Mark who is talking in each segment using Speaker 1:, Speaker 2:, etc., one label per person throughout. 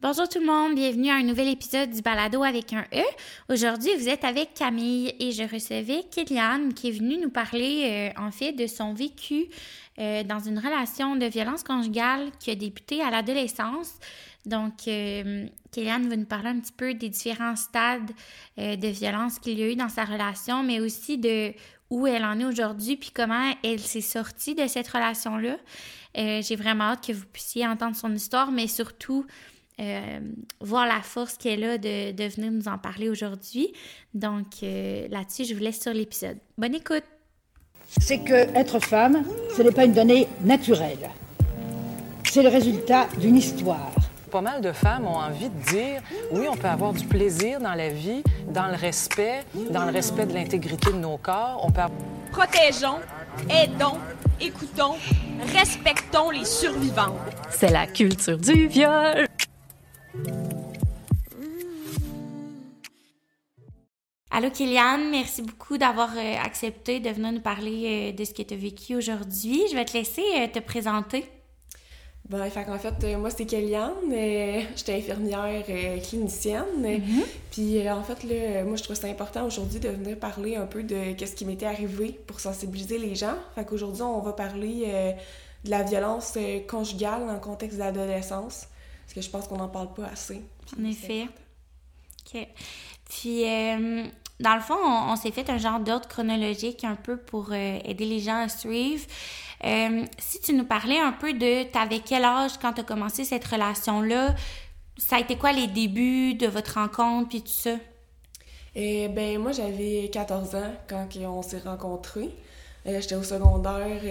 Speaker 1: Bonjour tout le monde, bienvenue à un nouvel épisode du Balado avec un E. Aujourd'hui, vous êtes avec Camille et je recevais Kéliane qui est venue nous parler euh, en fait de son vécu euh, dans une relation de violence conjugale qui a débuté à l'adolescence. Donc, euh, Kéliane va nous parler un petit peu des différents stades euh, de violence qu'il y a eu dans sa relation, mais aussi de où elle en est aujourd'hui, puis comment elle s'est sortie de cette relation-là. J'ai vraiment hâte que vous puissiez entendre son histoire, mais surtout euh, voir la force qu'elle a de, de, venir nous en parler aujourd'hui. Donc euh, là-dessus, je vous laisse sur l'épisode. Bonne écoute.
Speaker 2: C'est que être femme, ce n'est pas une donnée naturelle. C'est le résultat d'une histoire.
Speaker 3: Pas mal de femmes ont envie de dire oui, on peut avoir du plaisir dans la vie, dans le respect, dans le respect de l'intégrité de nos corps. On peut
Speaker 4: Protégeons, aidons, écoutons, respectons les survivants.
Speaker 5: C'est la culture du viol.
Speaker 1: Allô Kylian, merci beaucoup d'avoir euh, accepté de venir nous parler euh, de ce que tu as vécu aujourd'hui. Je vais te laisser euh, te présenter.
Speaker 6: Ben, fait en fait, moi, c'est Kéliane. J'étais infirmière clinicienne. Mm-hmm. Puis, en fait, là, moi, je trouve ça important aujourd'hui de venir parler un peu de ce qui m'était arrivé pour sensibiliser les gens. Fait qu'aujourd'hui, on va parler de la violence conjugale dans le contexte d'adolescence. Parce que je pense qu'on n'en parle pas assez.
Speaker 1: En effet. OK. Puis, euh, dans le fond, on, s'est fait un genre d'ordre chronologique un peu pour euh, aider les gens à suivre. Euh, si tu nous parlais un peu de, t'avais quel âge quand tu as commencé cette relation-là? Ça a été quoi les débuts de votre rencontre puis tout ça?
Speaker 6: Eh ben moi, j'avais 14 ans quand on s'est rencontrés. j'étais au secondaire.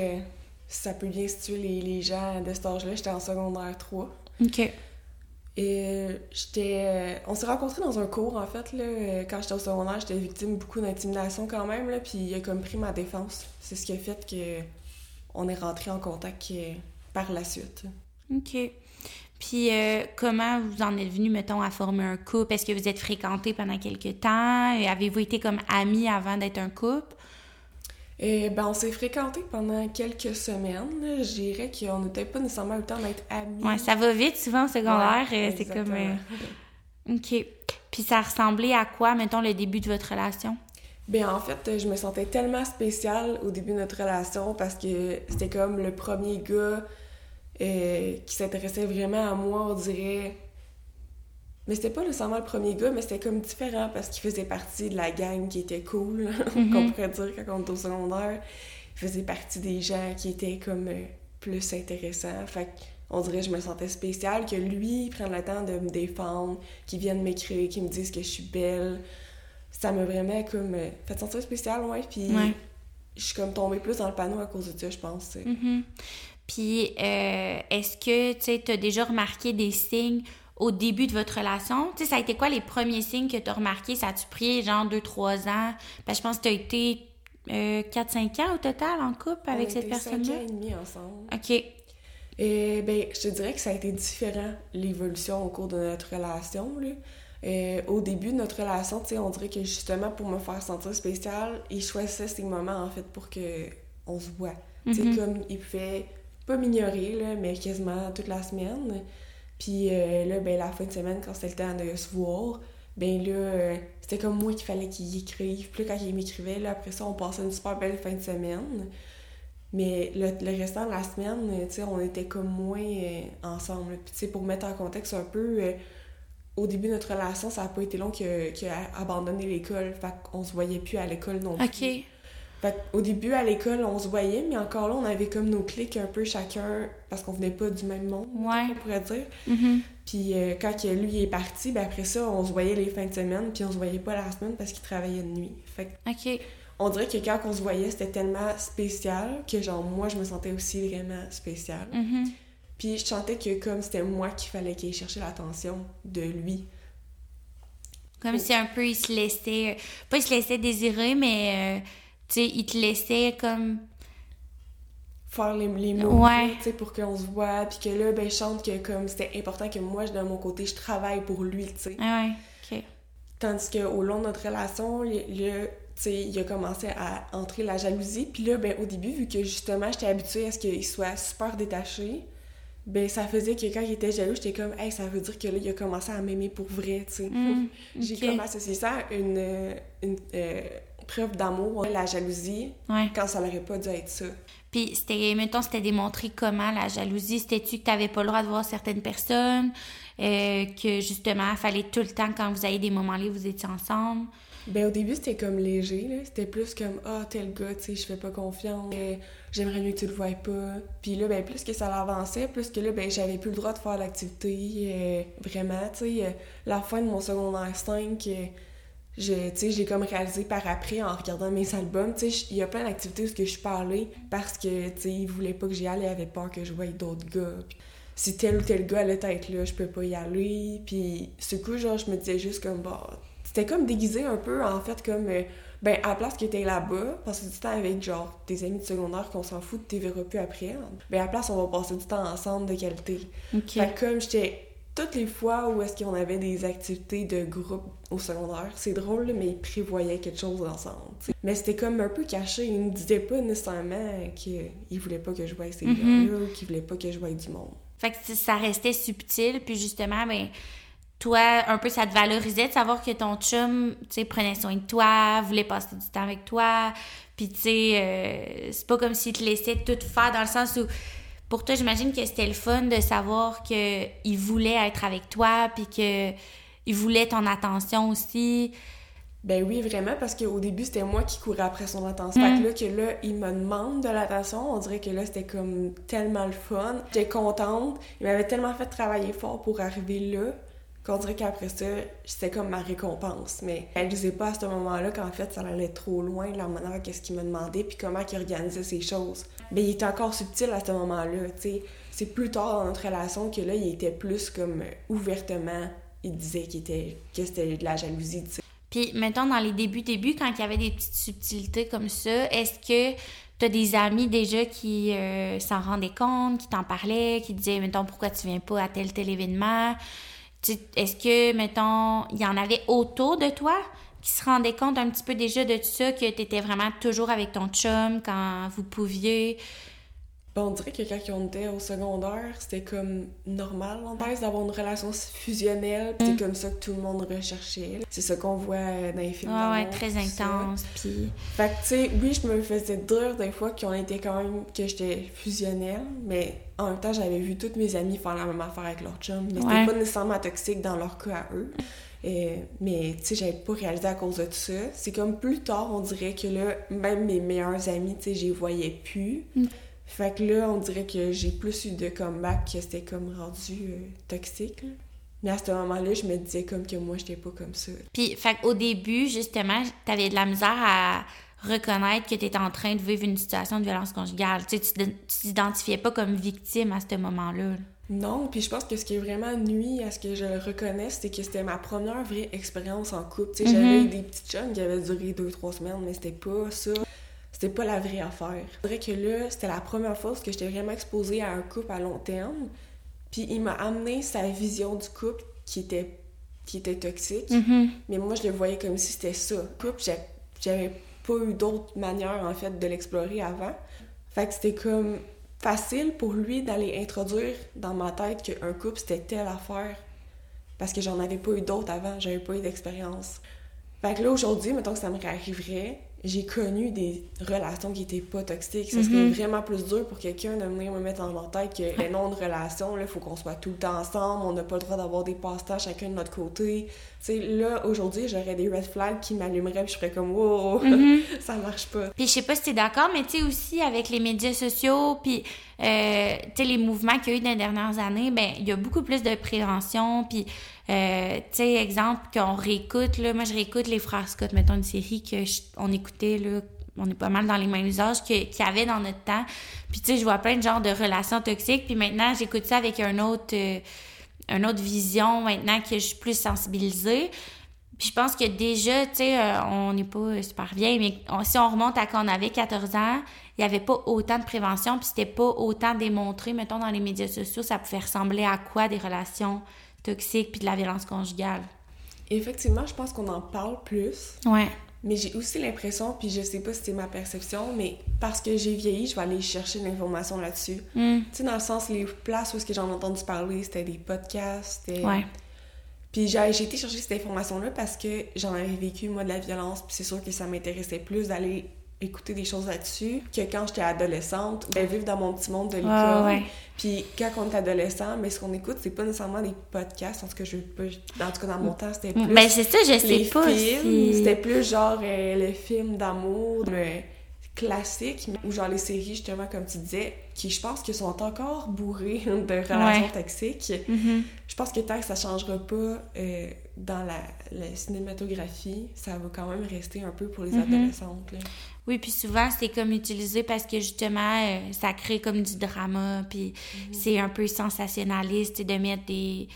Speaker 6: ça peut bien situer les, les gens de cet âge-là. J'étais en secondaire 3.
Speaker 1: OK.
Speaker 6: Et j'étais. Euh, on s'est rencontrés dans un cours, en fait, là. Euh, quand j'étais au secondaire, j'étais victime beaucoup d'intimidation quand même, là. Puis il a comme pris ma défense. C'est ce qui a fait que on est rentré en contact euh, par la suite.
Speaker 1: OK. Puis comment vous en êtes venu, mettons, à former un couple? Est-ce que vous êtes fréquentés pendant quelques temps? Avez-vous été comme amis avant d'être un couple?
Speaker 6: Et ben, on s'est fréquentés pendant quelques semaines. Je dirais qu'on n'était pas nécessairement eu le temps d'être amis.
Speaker 1: Ouais, ça va vite souvent au secondaire. Euh, c'est comme. Euh, OK. Puis ça ressemblait à quoi, mettons, le début de votre relation?
Speaker 6: Bien, en fait, je me sentais tellement spéciale au début de notre relation parce que c'était comme le premier gars euh, qui s'intéressait vraiment à moi, on dirait mais c'était pas nécessairement le premier gars, mais c'était comme différent parce qu'il faisait partie de la gang qui était cool, mhm. qu'on pourrait dire quand on était au secondaire. Il faisait partie des gens qui étaient comme euh, plus intéressants. Fait on dirait que je me sentais spéciale, que lui prenne le temps de me défendre, qu'il vienne m'écrire, qu'il me dise que je suis belle. Ça m'a vraiment comme euh, fait sentir spécial, ouais. Puis je suis comme tombée plus dans le panneau à cause de ça, je pense.
Speaker 1: Mhm. Puis euh, est-ce que tu as déjà remarqué des signes au début de votre relation? Tu sais, ça a été quoi les premiers signes que tu as remarqués? Ça a-tu pris genre 2-3 ans? Que je pense que tu as été 4-5 euh, ans au total en couple avec cette personne-là?
Speaker 6: 5 ans et demi ensemble.
Speaker 1: OK.
Speaker 6: Et ben, je te dirais que ça a été différent, l'évolution au cours de notre relation. Là. Euh, au début de notre relation, tu sais, on dirait que justement pour me faire sentir spécial, il choisissait ces moments en fait pour que on se voit. Mm-hmm. comme il pouvait pas m'ignorer, mais quasiment toute la semaine. Puis euh, là, ben, la fin de semaine, quand c'était le temps de se voir, ben là, euh, c'était comme moi qu'il fallait qu'il écrive. Puis là, quand il m'écrivait, là, après ça, on passait une super belle fin de semaine. Mais le, le restant de la semaine, tu sais, on était comme moins euh, ensemble. Puis tu sais, pour mettre en contexte un peu, au début de notre relation, ça n'a pas été long qu'il a, abandonné l'école. Fait qu'on se voyait plus à l'école non plus.
Speaker 1: OK.
Speaker 6: Fait au début, à l'école, on se voyait, mais encore là, on avait comme nos clics un peu chacun, parce qu'on venait pas du même monde, on pourrait dire.
Speaker 1: Mm-hmm.
Speaker 6: Puis euh, quand lui est parti, ben après ça, on se voyait les fins de semaine, puis on se voyait pas la semaine parce qu'il travaillait de nuit. Fait. On dirait que quand on se voyait, c'était tellement spécial que, genre, moi, je me sentais aussi vraiment spéciale.
Speaker 1: Mm-hmm.
Speaker 6: Puis je sentais que, comme c'était moi qu'il fallait qu'il cherchait l'attention de lui.
Speaker 1: Comme si un peu il se laissait. Pas il se laissait désirer, mais. Euh, tu sais, il te laissait comme
Speaker 6: faire les, les mots tu sais pour qu'on se voit puis que là ben je chante que comme c'était important que moi de mon côté je travaille pour lui tu sais.
Speaker 1: Ah ouais ok.
Speaker 6: Tandis que au long de notre relation le, tu sais il a commencé à entrer la jalousie puis là ben au début vu que justement j'étais habituée à ce qu'il soit super détaché ben ça faisait que quand il était jaloux, j'étais comme, hey, ça veut dire que là, il a commencé à m'aimer pour vrai, tu sais.
Speaker 1: Mm,
Speaker 6: J'ai comme associé ça à une, une euh, preuve d'amour, la jalousie,
Speaker 1: Ouais.
Speaker 6: quand ça n'aurait pas dû être ça.
Speaker 1: Puis, c'était, mettons, c'était démontré comment la jalousie, c'était-tu que t'avais pas le droit de voir certaines personnes, euh, que justement, il fallait tout le temps, quand vous avez des moments là, vous étiez ensemble?
Speaker 6: Ben au début, c'était comme léger, là. C'était plus comme, ah, tel gars, tu sais, je fais pas confiance, euh, j'aimerais mieux que tu le voies pas. Puis là, ben plus que ça avançait, plus que là, ben j'avais plus le droit de faire l'activité, euh, vraiment, tu sais. la fin de mon secondaire 5, j'ai comme réalisé par après, en regardant mes albums, tu sais, il y a plein d'activités où je parlais parce que, tu sais, ils voulaient pas que j'y aille, ils avaient peur que je voie d'autres gars. Si tel ou tel gars allait être là, je peux pas y aller. Puis ce coup, genre, je me disais juste comme, bah, c'était comme déguisé un peu, en fait, comme, euh, ben, à la place que t'es là-bas, passer du temps avec, genre, tes amis de secondaire qu'on s'en fout, t'es verras plus après. Ben, à la place, on va passer du temps ensemble de qualité.
Speaker 1: OK.
Speaker 6: Fait que comme j'étais toutes les fois où est-ce qu'on avait des activités de groupe au secondaire, c'est drôle, mais ils prévoyaient quelque chose ensemble. Mais c'était comme un peu caché. Ils ne disaient pas nécessairement qu'ils voulaient pas que je voie ces
Speaker 1: Mhm.
Speaker 6: gars-là ou qu'ils voulaient pas que je voie du monde.
Speaker 1: Fait que ça restait subtil, puis justement, ben, toi, un peu, ça te valorisait de savoir que ton chum, tu sais, prenait soin de toi, voulait passer du temps avec toi, puis tu sais, euh, c'est pas comme s'il te laissait tout faire dans le sens où, pour toi, j'imagine que c'était le fun de savoir que il voulait être avec toi, puis que il voulait ton attention aussi.
Speaker 6: Ben oui, vraiment, parce qu'au début, c'était moi qui courais après son attention.
Speaker 1: Mm.
Speaker 6: Fait que là, que là, il me demande de l'attention, on dirait que là, c'était comme tellement le fun. J'étais contente. Il m'avait tellement fait travailler fort pour arriver là qu'on dirait qu'après ça, c'était comme ma récompense. Mais je disais pas à ce moment-là qu'en fait, ça allait trop loin, la manière qu'est-ce qu'il me demandait, puis comment il organisait ces choses. Mais il était encore subtil à ce moment-là, tu sais. C'est plus tard dans notre relation que là, il était plus comme euh, ouvertement, il disait qu'il était, que c'était de la jalousie, tu sais.
Speaker 1: Puis, mettons, dans les débuts, débuts, quand il y avait des petites subtilités comme ça, est-ce que tu as des amis déjà qui euh, s'en rendaient compte, qui t'en parlaient, qui disaient, mettons, pourquoi tu viens pas à tel, tel événement? Est-ce que, mettons, il y en avait autour de toi qui se rendaient compte un petit peu déjà de tout ça, que tu vraiment toujours avec ton chum quand vous pouviez?
Speaker 6: Ben, on dirait que quand on était au secondaire, c'était comme normal en thèse d'avoir une relation fusionnelle. puis
Speaker 1: Mm.
Speaker 6: C'est comme ça que tout le monde recherchait. C'est ça qu'on voit dans les films
Speaker 1: Ouais, ouais,
Speaker 6: d'amour,
Speaker 1: très intense. Puis,
Speaker 6: Fait que, tu sais, oui, je me faisais dire des fois qu'on était quand même, que j'étais fusionnelle, mais en même temps, j'avais vu toutes mes amies faire la même affaire avec leur chum. Mais
Speaker 1: Ouais.
Speaker 6: c'était pas nécessairement toxique dans leur cas à eux. Euh, mais, tu sais, j'avais pas réalisé à cause de tout ça. C'est comme plus tard, on dirait que là, même mes meilleurs amis, tu sais, je les voyais plus.
Speaker 1: Mm.
Speaker 6: Fait que là, on dirait que j'ai plus eu de comeback que c'était comme rendu euh, toxique. là. Mais à ce moment-là, je me disais comme que moi, j'étais pas comme ça.
Speaker 1: Puis, fait au début, justement, t'avais de la misère à reconnaître que t'étais en train de vivre une situation de violence conjugale. Tu t'identifiais pas comme victime à ce moment-là.
Speaker 6: Non, puis je pense que ce qui est vraiment nuit à ce que je le reconnaisse, c'est que c'était ma première vraie expérience en couple. Tu sais, j'avais eu des petites chums qui avaient duré deux, trois semaines, mais c'était pas ça. C'était pas la vraie affaire. Je dirais que là, c'était la première fois que j'étais vraiment exposée à un couple à long terme. Puis il m'a amené sa vision du couple qui était, qui était toxique. Mais moi, je le voyais comme si c'était ça. Le couple, j'avais pas eu d'autre manière, en fait, de l'explorer avant. Fait que c'était comme facile pour lui d'aller introduire dans ma tête qu'un couple, c'était telle affaire. Parce que j'en avais pas eu d'autres avant, j'avais pas eu d'expérience. Fait que là, aujourd'hui, mettons que ça me réarriverait, j'ai connu des relations qui étaient pas toxiques. Ça serait vraiment plus dur pour quelqu'un de venir me mettre en tête que les non de relation, là, faut qu'on soit tout le temps ensemble, on n'a pas le droit d'avoir des passe-temps chacun de notre côté. Tu sais, là, aujourd'hui, j'aurais des red flags qui m'allumeraient, puis je ferais comme, wow, ça marche pas.
Speaker 1: Puis je sais pas si t'es d'accord, mais tu sais aussi avec les médias sociaux, puis euh, tu sais les mouvements qu'il y a eu dans les dernières années, ben il y a beaucoup plus de prévention, puis euh, tu sais exemple qu'on réécoute là, moi je réécoute les frères Scott, mettons une série que je- on écoutait là, on est pas mal dans les mêmes usages qu'il y avait dans notre temps. Puis tu sais je vois plein de genres de relations toxiques, puis maintenant j'écoute ça avec un autre euh, une autre vision maintenant que je suis plus sensibilisée. Puis je pense que déjà, tu sais, euh, on n'est pas super vieille, mais on- si on remonte à quand on avait 14 ans, il n'y avait pas autant de prévention, puis c'était pas autant démontré, mettons, dans les médias sociaux, ça pouvait ressembler à quoi des relations toxiques puis de la violence conjugale.
Speaker 6: Effectivement, je pense qu'on en parle plus.
Speaker 1: Ouais.
Speaker 6: Mais j'ai aussi l'impression, puis je sais pas si c'est ma perception, mais parce que j'ai vieilli, je vais aller chercher l'information là-dessus.
Speaker 1: Mm.
Speaker 6: Tu sais, dans le sens, les places où est-ce que j'en ai entendu parler, c'était des podcasts, c'était...
Speaker 1: Ouais.
Speaker 6: Puis j'ai j'ai été chercher cette information-là parce que j'en avais vécu, moi, de la violence, puis c'est sûr que ça m'intéressait plus d'aller écouter des choses là-dessus que quand j'étais adolescente, ben, vivre dans mon petit monde de l'école. Puis quand on est adolescent, mais ce qu'on écoute, c'est pas nécessairement des podcasts, en tout cas, je. En tout cas, dans mon temps, c'était plus...
Speaker 1: Ben, c'est ça, je sais pas si...
Speaker 6: c'était plus genre euh, le film d'amour le classique, mais- ou genre les séries, justement, comme tu disais, qui, je pense, que sont encore bourrées de relations
Speaker 1: Ouais.
Speaker 6: toxiques.
Speaker 1: Mhm.
Speaker 6: Je pense que tant que ça changera pas euh, dans la, la cinématographie, ça va quand même rester un peu pour les
Speaker 1: Mhm.
Speaker 6: adolescentes. là.
Speaker 1: Oui, puis souvent, c'est comme utilisé parce que justement, euh, ça crée comme du drama, puis c'est un peu sensationnaliste de mettre des,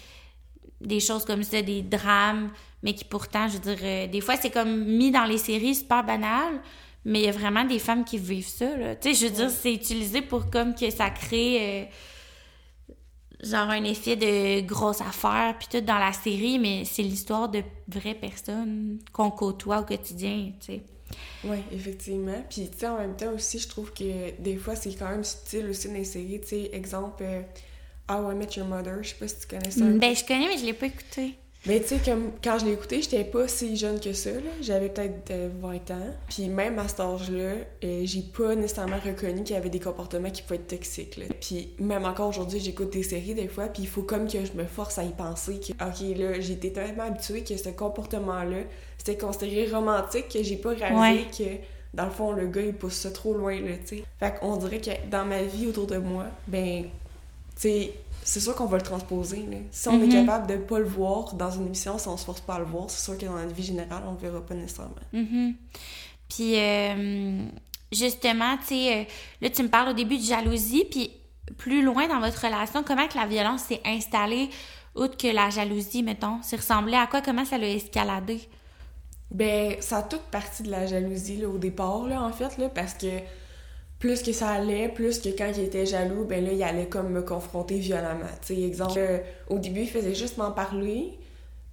Speaker 1: des choses comme ça, des drames, mais qui pourtant, je veux dire, euh, des fois, c'est comme mis dans les séries super banal, mais il y a vraiment des femmes qui vivent ça, là. Tu sais, je veux dire, c'est utilisé pour comme que ça crée... euh, genre un effet de grosse affaire puis tout dans la série mais c'est l'histoire de vraies personnes qu'on côtoie au quotidien tu sais
Speaker 6: Oui, effectivement. Puis, tu sais, en même temps aussi, je trouve que des fois, c'est quand même subtil aussi dans les séries. Tu sais, exemple, euh, How I Met Your Mother, je sais pas si tu connais ça.
Speaker 1: Ben, je connais, mais je l'ai pas écouté.
Speaker 6: Mais tu sais, comme quand je l'ai écouté, j'étais pas si jeune que ça, là. J'avais peut-être euh, 20 ans. Puis même à cet âge-là, euh, j'ai pas nécessairement reconnu qu'il y avait des comportements qui pouvaient être toxiques, là. Puis même encore aujourd'hui, j'écoute des séries des fois, puis il faut comme que je me force à y penser que, OK, là, été tellement habituée que ce comportement-là, c'était considéré romantique que j'ai pas réalisé que, dans le fond, le gars, il pousse ça trop loin, là, tu sais. Fait qu'on dirait que dans ma vie autour de moi, ben, c'est sûr qu'on va le transposer. Là. Si on est
Speaker 1: Mhm.
Speaker 6: capable de pas le voir dans une émission, si on se force pas à le voir, c'est sûr que dans la vie générale, on le verra pas nécessairement.
Speaker 1: Mhm. Puis, euh, justement, tu sais, euh, là, tu me parles au début de jalousie, puis plus loin dans votre relation, comment que la violence s'est installée, outre que la jalousie, mettons? C'est ressemblé à quoi? Comment ça l'a escaladé?
Speaker 6: Ben, ça a toute partie de la jalousie là, au départ, là, en fait, là, parce que plus que ça allait, plus que quand il était jaloux, ben là, il allait comme me confronter violemment. Tu sais, exemple, euh, au début, il faisait juste m'en parler,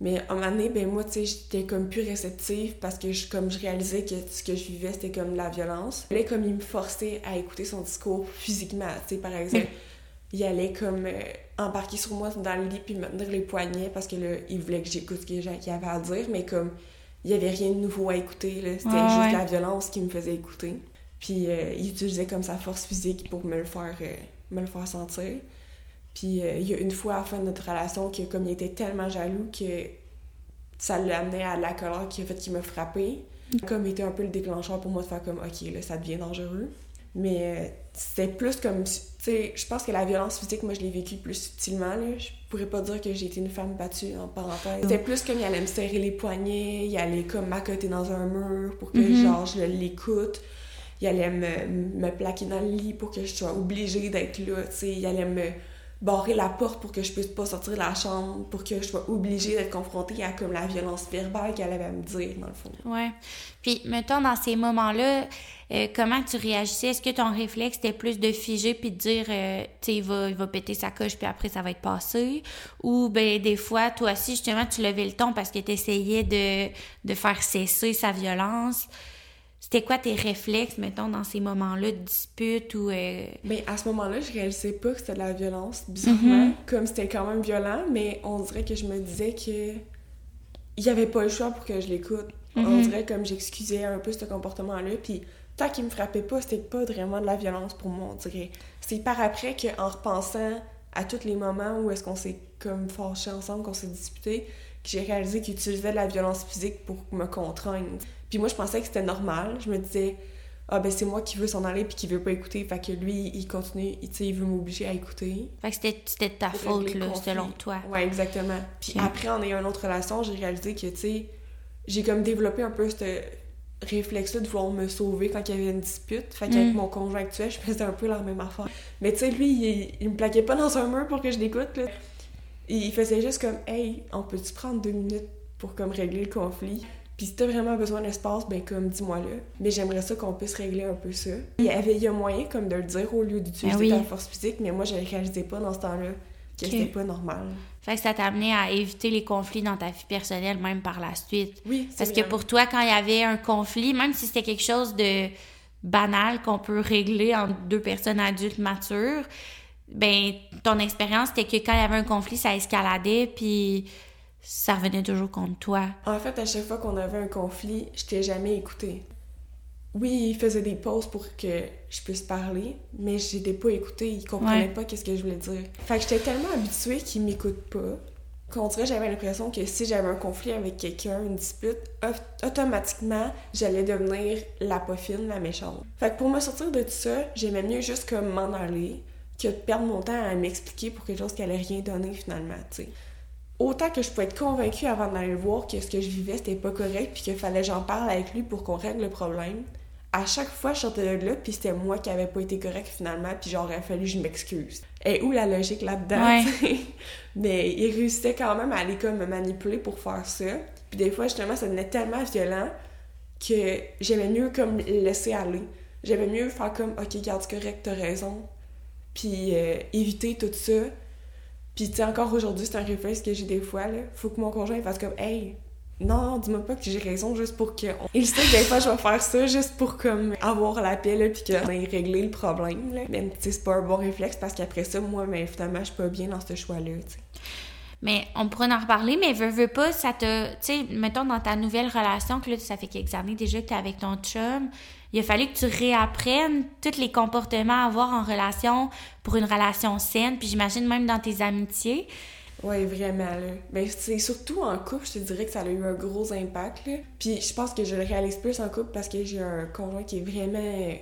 Speaker 6: mais à un moment donné, ben moi, tu sais, j'étais comme plus réceptive parce que je, comme je réalisais que ce que je vivais, c'était comme de la violence. Là, comme il me forçait à écouter son discours physiquement, tu sais, par exemple, il allait comme euh, embarquer sur moi dans le lit puis me tenir les poignets parce que là, il voulait que j'écoute ce qu'il avait à dire, mais comme il y avait rien de nouveau à écouter. C'était
Speaker 1: Ah,
Speaker 6: juste
Speaker 1: ouais.
Speaker 6: la violence qui me faisait écouter. Puis euh, il utilisait comme sa force physique pour me le faire, euh, me le faire sentir. Puis euh, il y a une fois à la fin de notre relation que comme il était tellement jaloux que ça l'a amené à la colère qui a fait qu'il m'a frappé. Comme il était un peu le déclencheur pour moi de faire comme ok là ça devient dangereux. Mais c'était plus comme sais je pense que la violence physique moi je l'ai vécue plus subtilement là. Je pourrais pas dire que j'ai été une femme battue en parenthèse. C'était plus comme il allait me serrer les poignets, il allait comme m'accoter dans un mur pour que
Speaker 1: Mhm.
Speaker 6: genre je l'écoute. Il allait me, me plaquer dans le lit pour que je sois obligée d'être là, tu sais. Il allait me barrer la porte pour que je puisse pas sortir de la chambre, pour que je sois obligée d'être confrontée à comme la violence verbale qu'elle avait à me dire, dans le fond.
Speaker 1: Ouais. Puis, mettons, dans ces moments-là, euh, comment tu réagissais? Est-ce que ton réflexe était plus de figer puis de dire, euh, tu sais, il va, il va péter sa coche puis après ça va être passé? Ou, ben, des fois, toi aussi, justement, tu levais le ton parce que tu essayais de, de faire cesser sa violence? C'était quoi tes réflexes, mettons, dans ces moments-là de dispute ou. euh,
Speaker 6: Mais à ce moment-là, je réalisais pas que c'était de la violence, bizarrement.
Speaker 1: Mhm.
Speaker 6: Comme c'était quand même violent, mais on dirait que je me disais que il y avait pas le choix pour que je l'écoute. On
Speaker 1: Mhm.
Speaker 6: dirait comme j'excusais un peu ce comportement-là, puis tant qu'il me frappait pas, c'était pas vraiment de la violence pour moi, on dirait. C'est par après qu'en repensant à tous les moments où est-ce qu'on s'est comme fâchés ensemble, qu'on s'est disputé, que j'ai réalisé qu'il utilisait de la violence physique pour me contraindre. Puis moi, je pensais que c'était normal. Je me disais, ah ben c'est moi qui veux s'en aller puis qui veut pas écouter. Fait que lui, il continue, il, il veut m'obliger à écouter.
Speaker 1: Fait que c'était ta faute, là, selon toi.
Speaker 6: Ouais, exactement. Puis après, en ayant une autre relation, j'ai réalisé que, tu sais, j'ai comme développé un peu ce réflexe-là de vouloir me sauver quand il y avait une dispute. Fait qu'avec
Speaker 1: Mm.
Speaker 6: mon conjoint actuel, je faisais un peu la même affaire. Mais tu sais, lui, il, il me plaquait pas dans un mur pour que je l'écoute, là. Il faisait juste comme, hey, on peut-tu prendre deux minutes pour comme régler le conflit? Puis si t'as vraiment besoin d'espace, ben comme dis-moi-le. Mais j'aimerais ça qu'on puisse régler un peu ça. Il y avait il y a moyen comme de le dire au lieu d'utiliser
Speaker 1: Ah oui.
Speaker 6: ta force physique, mais moi je réalisais pas dans ce temps-là que
Speaker 1: Ok.
Speaker 6: c'était pas normal.
Speaker 1: Fait que ça t'a amené à éviter les conflits dans ta vie personnelle, même par la suite.
Speaker 6: Oui, c'est
Speaker 1: Parce que pour toi, quand il y avait un conflit, même si c'était quelque chose de banal qu'on peut régler entre deux personnes adultes matures, ben ton expérience c'était que quand il y avait un conflit, ça escaladait, puis ça revenait toujours contre toi.
Speaker 6: En fait, à chaque fois qu'on avait un conflit, je t'ai jamais écouté. Oui, il faisait des pauses pour que je puisse parler, mais je n'étais pas écoutée. Il comprenait
Speaker 1: Ouais.
Speaker 6: pas qu'est-ce que je voulais dire. Fait que j'étais tellement habituée qu'il m'écoute pas qu'on dirait j'avais l'impression que si j'avais un conflit avec quelqu'un, une dispute, au- automatiquement, j'allais devenir la poffine, la méchante. Fait que pour me sortir de tout ça, j'aimais mieux juste comme m'en aller que de perdre mon temps à m'expliquer pour quelque chose qui allait rien donner finalement, tu sais autant que je pouvais être convaincue avant d'aller le voir que ce que je vivais c'était pas correct puis qu'il fallait que j'en parle avec lui pour qu'on règle le problème. À chaque fois, je sortais de là puis c'était moi qui avais pas été correct finalement puis a fallu que je m'excuse. Et où la logique là-dedans?
Speaker 1: Ouais.
Speaker 6: Mais il réussissait quand même à aller comme me manipuler pour faire ça. Puis des fois justement ça devenait tellement violent que j'aimais mieux comme le laisser aller. J'aimais mieux faire comme ok garde correct t'as raison puis euh, éviter tout ça puis, tu sais, encore aujourd'hui, c'est un réflexe que j'ai des fois, là. Faut que mon conjoint fasse comme, hey, non, dis-moi pas que j'ai raison juste pour que. Il sait que des fois, je vais faire ça juste pour, comme, avoir la paix, là, ait réglé le problème, là. Mais, c'est pas un bon réflexe parce qu'après ça, moi, mais finalement, je suis pas bien dans ce choix-là.
Speaker 1: Mais on pourrait en reparler, mais veux, veux pas, ça te. Tu sais, mettons dans ta nouvelle relation, que là, ça fait quelques années déjà que t'es avec ton chum, il a fallu que tu réapprennes tous les comportements à avoir en relation pour une relation saine, puis j'imagine même dans tes amitiés.
Speaker 6: Ouais, vraiment, là. Mais c'est surtout en couple, je te dirais que ça a eu un gros impact, là. Puis je pense que je le réalise plus en couple parce que j'ai un conjoint qui est vraiment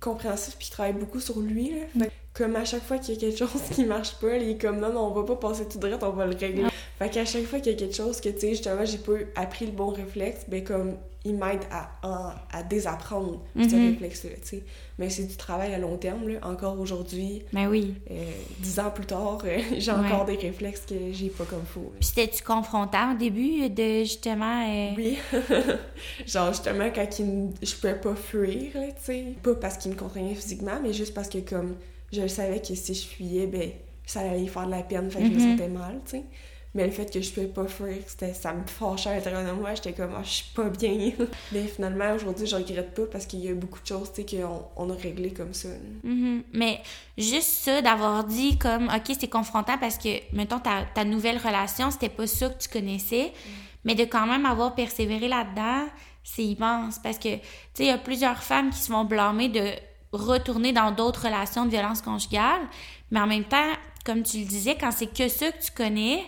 Speaker 6: compréhensif puis qui travaille beaucoup sur lui, là. Fait comme à chaque fois qu'il y a quelque chose qui marche pas, il est comme non, non, on va pas passer tout droit, on va le régler. Fait qu'à chaque fois qu'il y a quelque chose que, tu sais, justement, j'ai pas appris le bon réflexe, ben comme il m'aide à, à, à désapprendre ce
Speaker 1: Mhm.
Speaker 6: réflexe-là, tu sais. Mais c'est du travail à long terme, là. Encore aujourd'hui,
Speaker 1: Ben oui.
Speaker 6: euh, dix ans plus tard, euh, j'ai
Speaker 1: Ouais.
Speaker 6: encore des réflexes que j'ai pas comme faut.
Speaker 1: Puis c'était-tu confrontant au début de justement. euh,
Speaker 6: Oui. Genre, justement, quand il me... je pouvais pas fuir, tu sais. Pas parce qu'il me contraignait physiquement, mais juste parce que, comme, je savais que si je fuyais, ben, ça allait faire de la peine, fait que je me
Speaker 1: Mhm.
Speaker 6: sentais mal, tu sais. Mais le fait que je pouvais pas fuir, c'était, ça me fâchait à l'intérieur de moi. J'étais comme, ah, je suis pas bien. mais finalement, aujourd'hui, je regrette pas parce qu'il y a beaucoup de choses, tu sais, qu'on on a réglé comme ça.
Speaker 1: Mhm. Mais juste ça, d'avoir dit comme, OK, c'est confrontant parce que, mettons, ta, ta nouvelle relation, c'était pas ça que tu connaissais, mais de quand même avoir persévéré là-dedans, c'est immense parce que, tu sais, il y a plusieurs femmes qui se vont blâmer de retourner dans d'autres relations de violence conjugale, mais en même temps, comme tu le disais, quand c'est que ça que tu connais,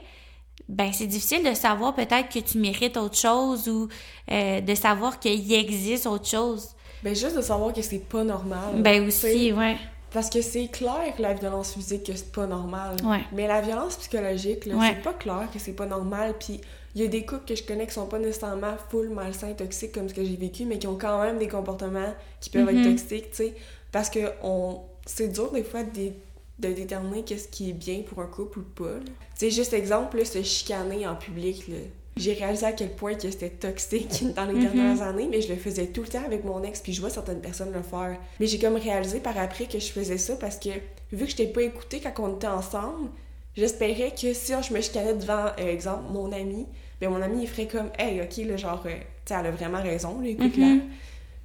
Speaker 1: ben c'est difficile de savoir peut-être que tu mérites autre chose ou euh, de savoir qu'il existe autre chose.
Speaker 6: Ben, juste de savoir que c'est pas normal.
Speaker 1: Ben aussi, ouais.
Speaker 6: Parce que c'est clair que la violence physique, que c'est pas normal.
Speaker 1: Ouais.
Speaker 6: Mais la violence psychologique, là,
Speaker 1: Ouais.
Speaker 6: c'est pas clair que c'est pas normal. Puis il y a des couples que je connais qui sont pas nécessairement full malsains, toxiques comme ce que j'ai vécu, mais qui ont quand même des comportements qui peuvent
Speaker 1: Mhm.
Speaker 6: être toxiques, tu sais. Parce que on... c'est dur des fois de, de déterminer qu'est-ce qui est bien pour un couple ou pas. là. Tu sais, juste exemple, là, se chicaner en public, là. J'ai réalisé à quel point que c'était toxique dans les
Speaker 1: Mhm.
Speaker 6: dernières années, mais je le faisais tout le temps avec mon ex, puis je vois certaines personnes le faire. Mais j'ai comme réalisé par après que je faisais ça parce que vu que je t'ai pas écouté quand on était ensemble, j'espérais que si je me chicanais devant, euh, exemple, mon ami, ben mon ami il ferait comme Hey, ok, là, genre, euh, tu sais, elle a vraiment raison, là, écoute-la.
Speaker 1: Mhm.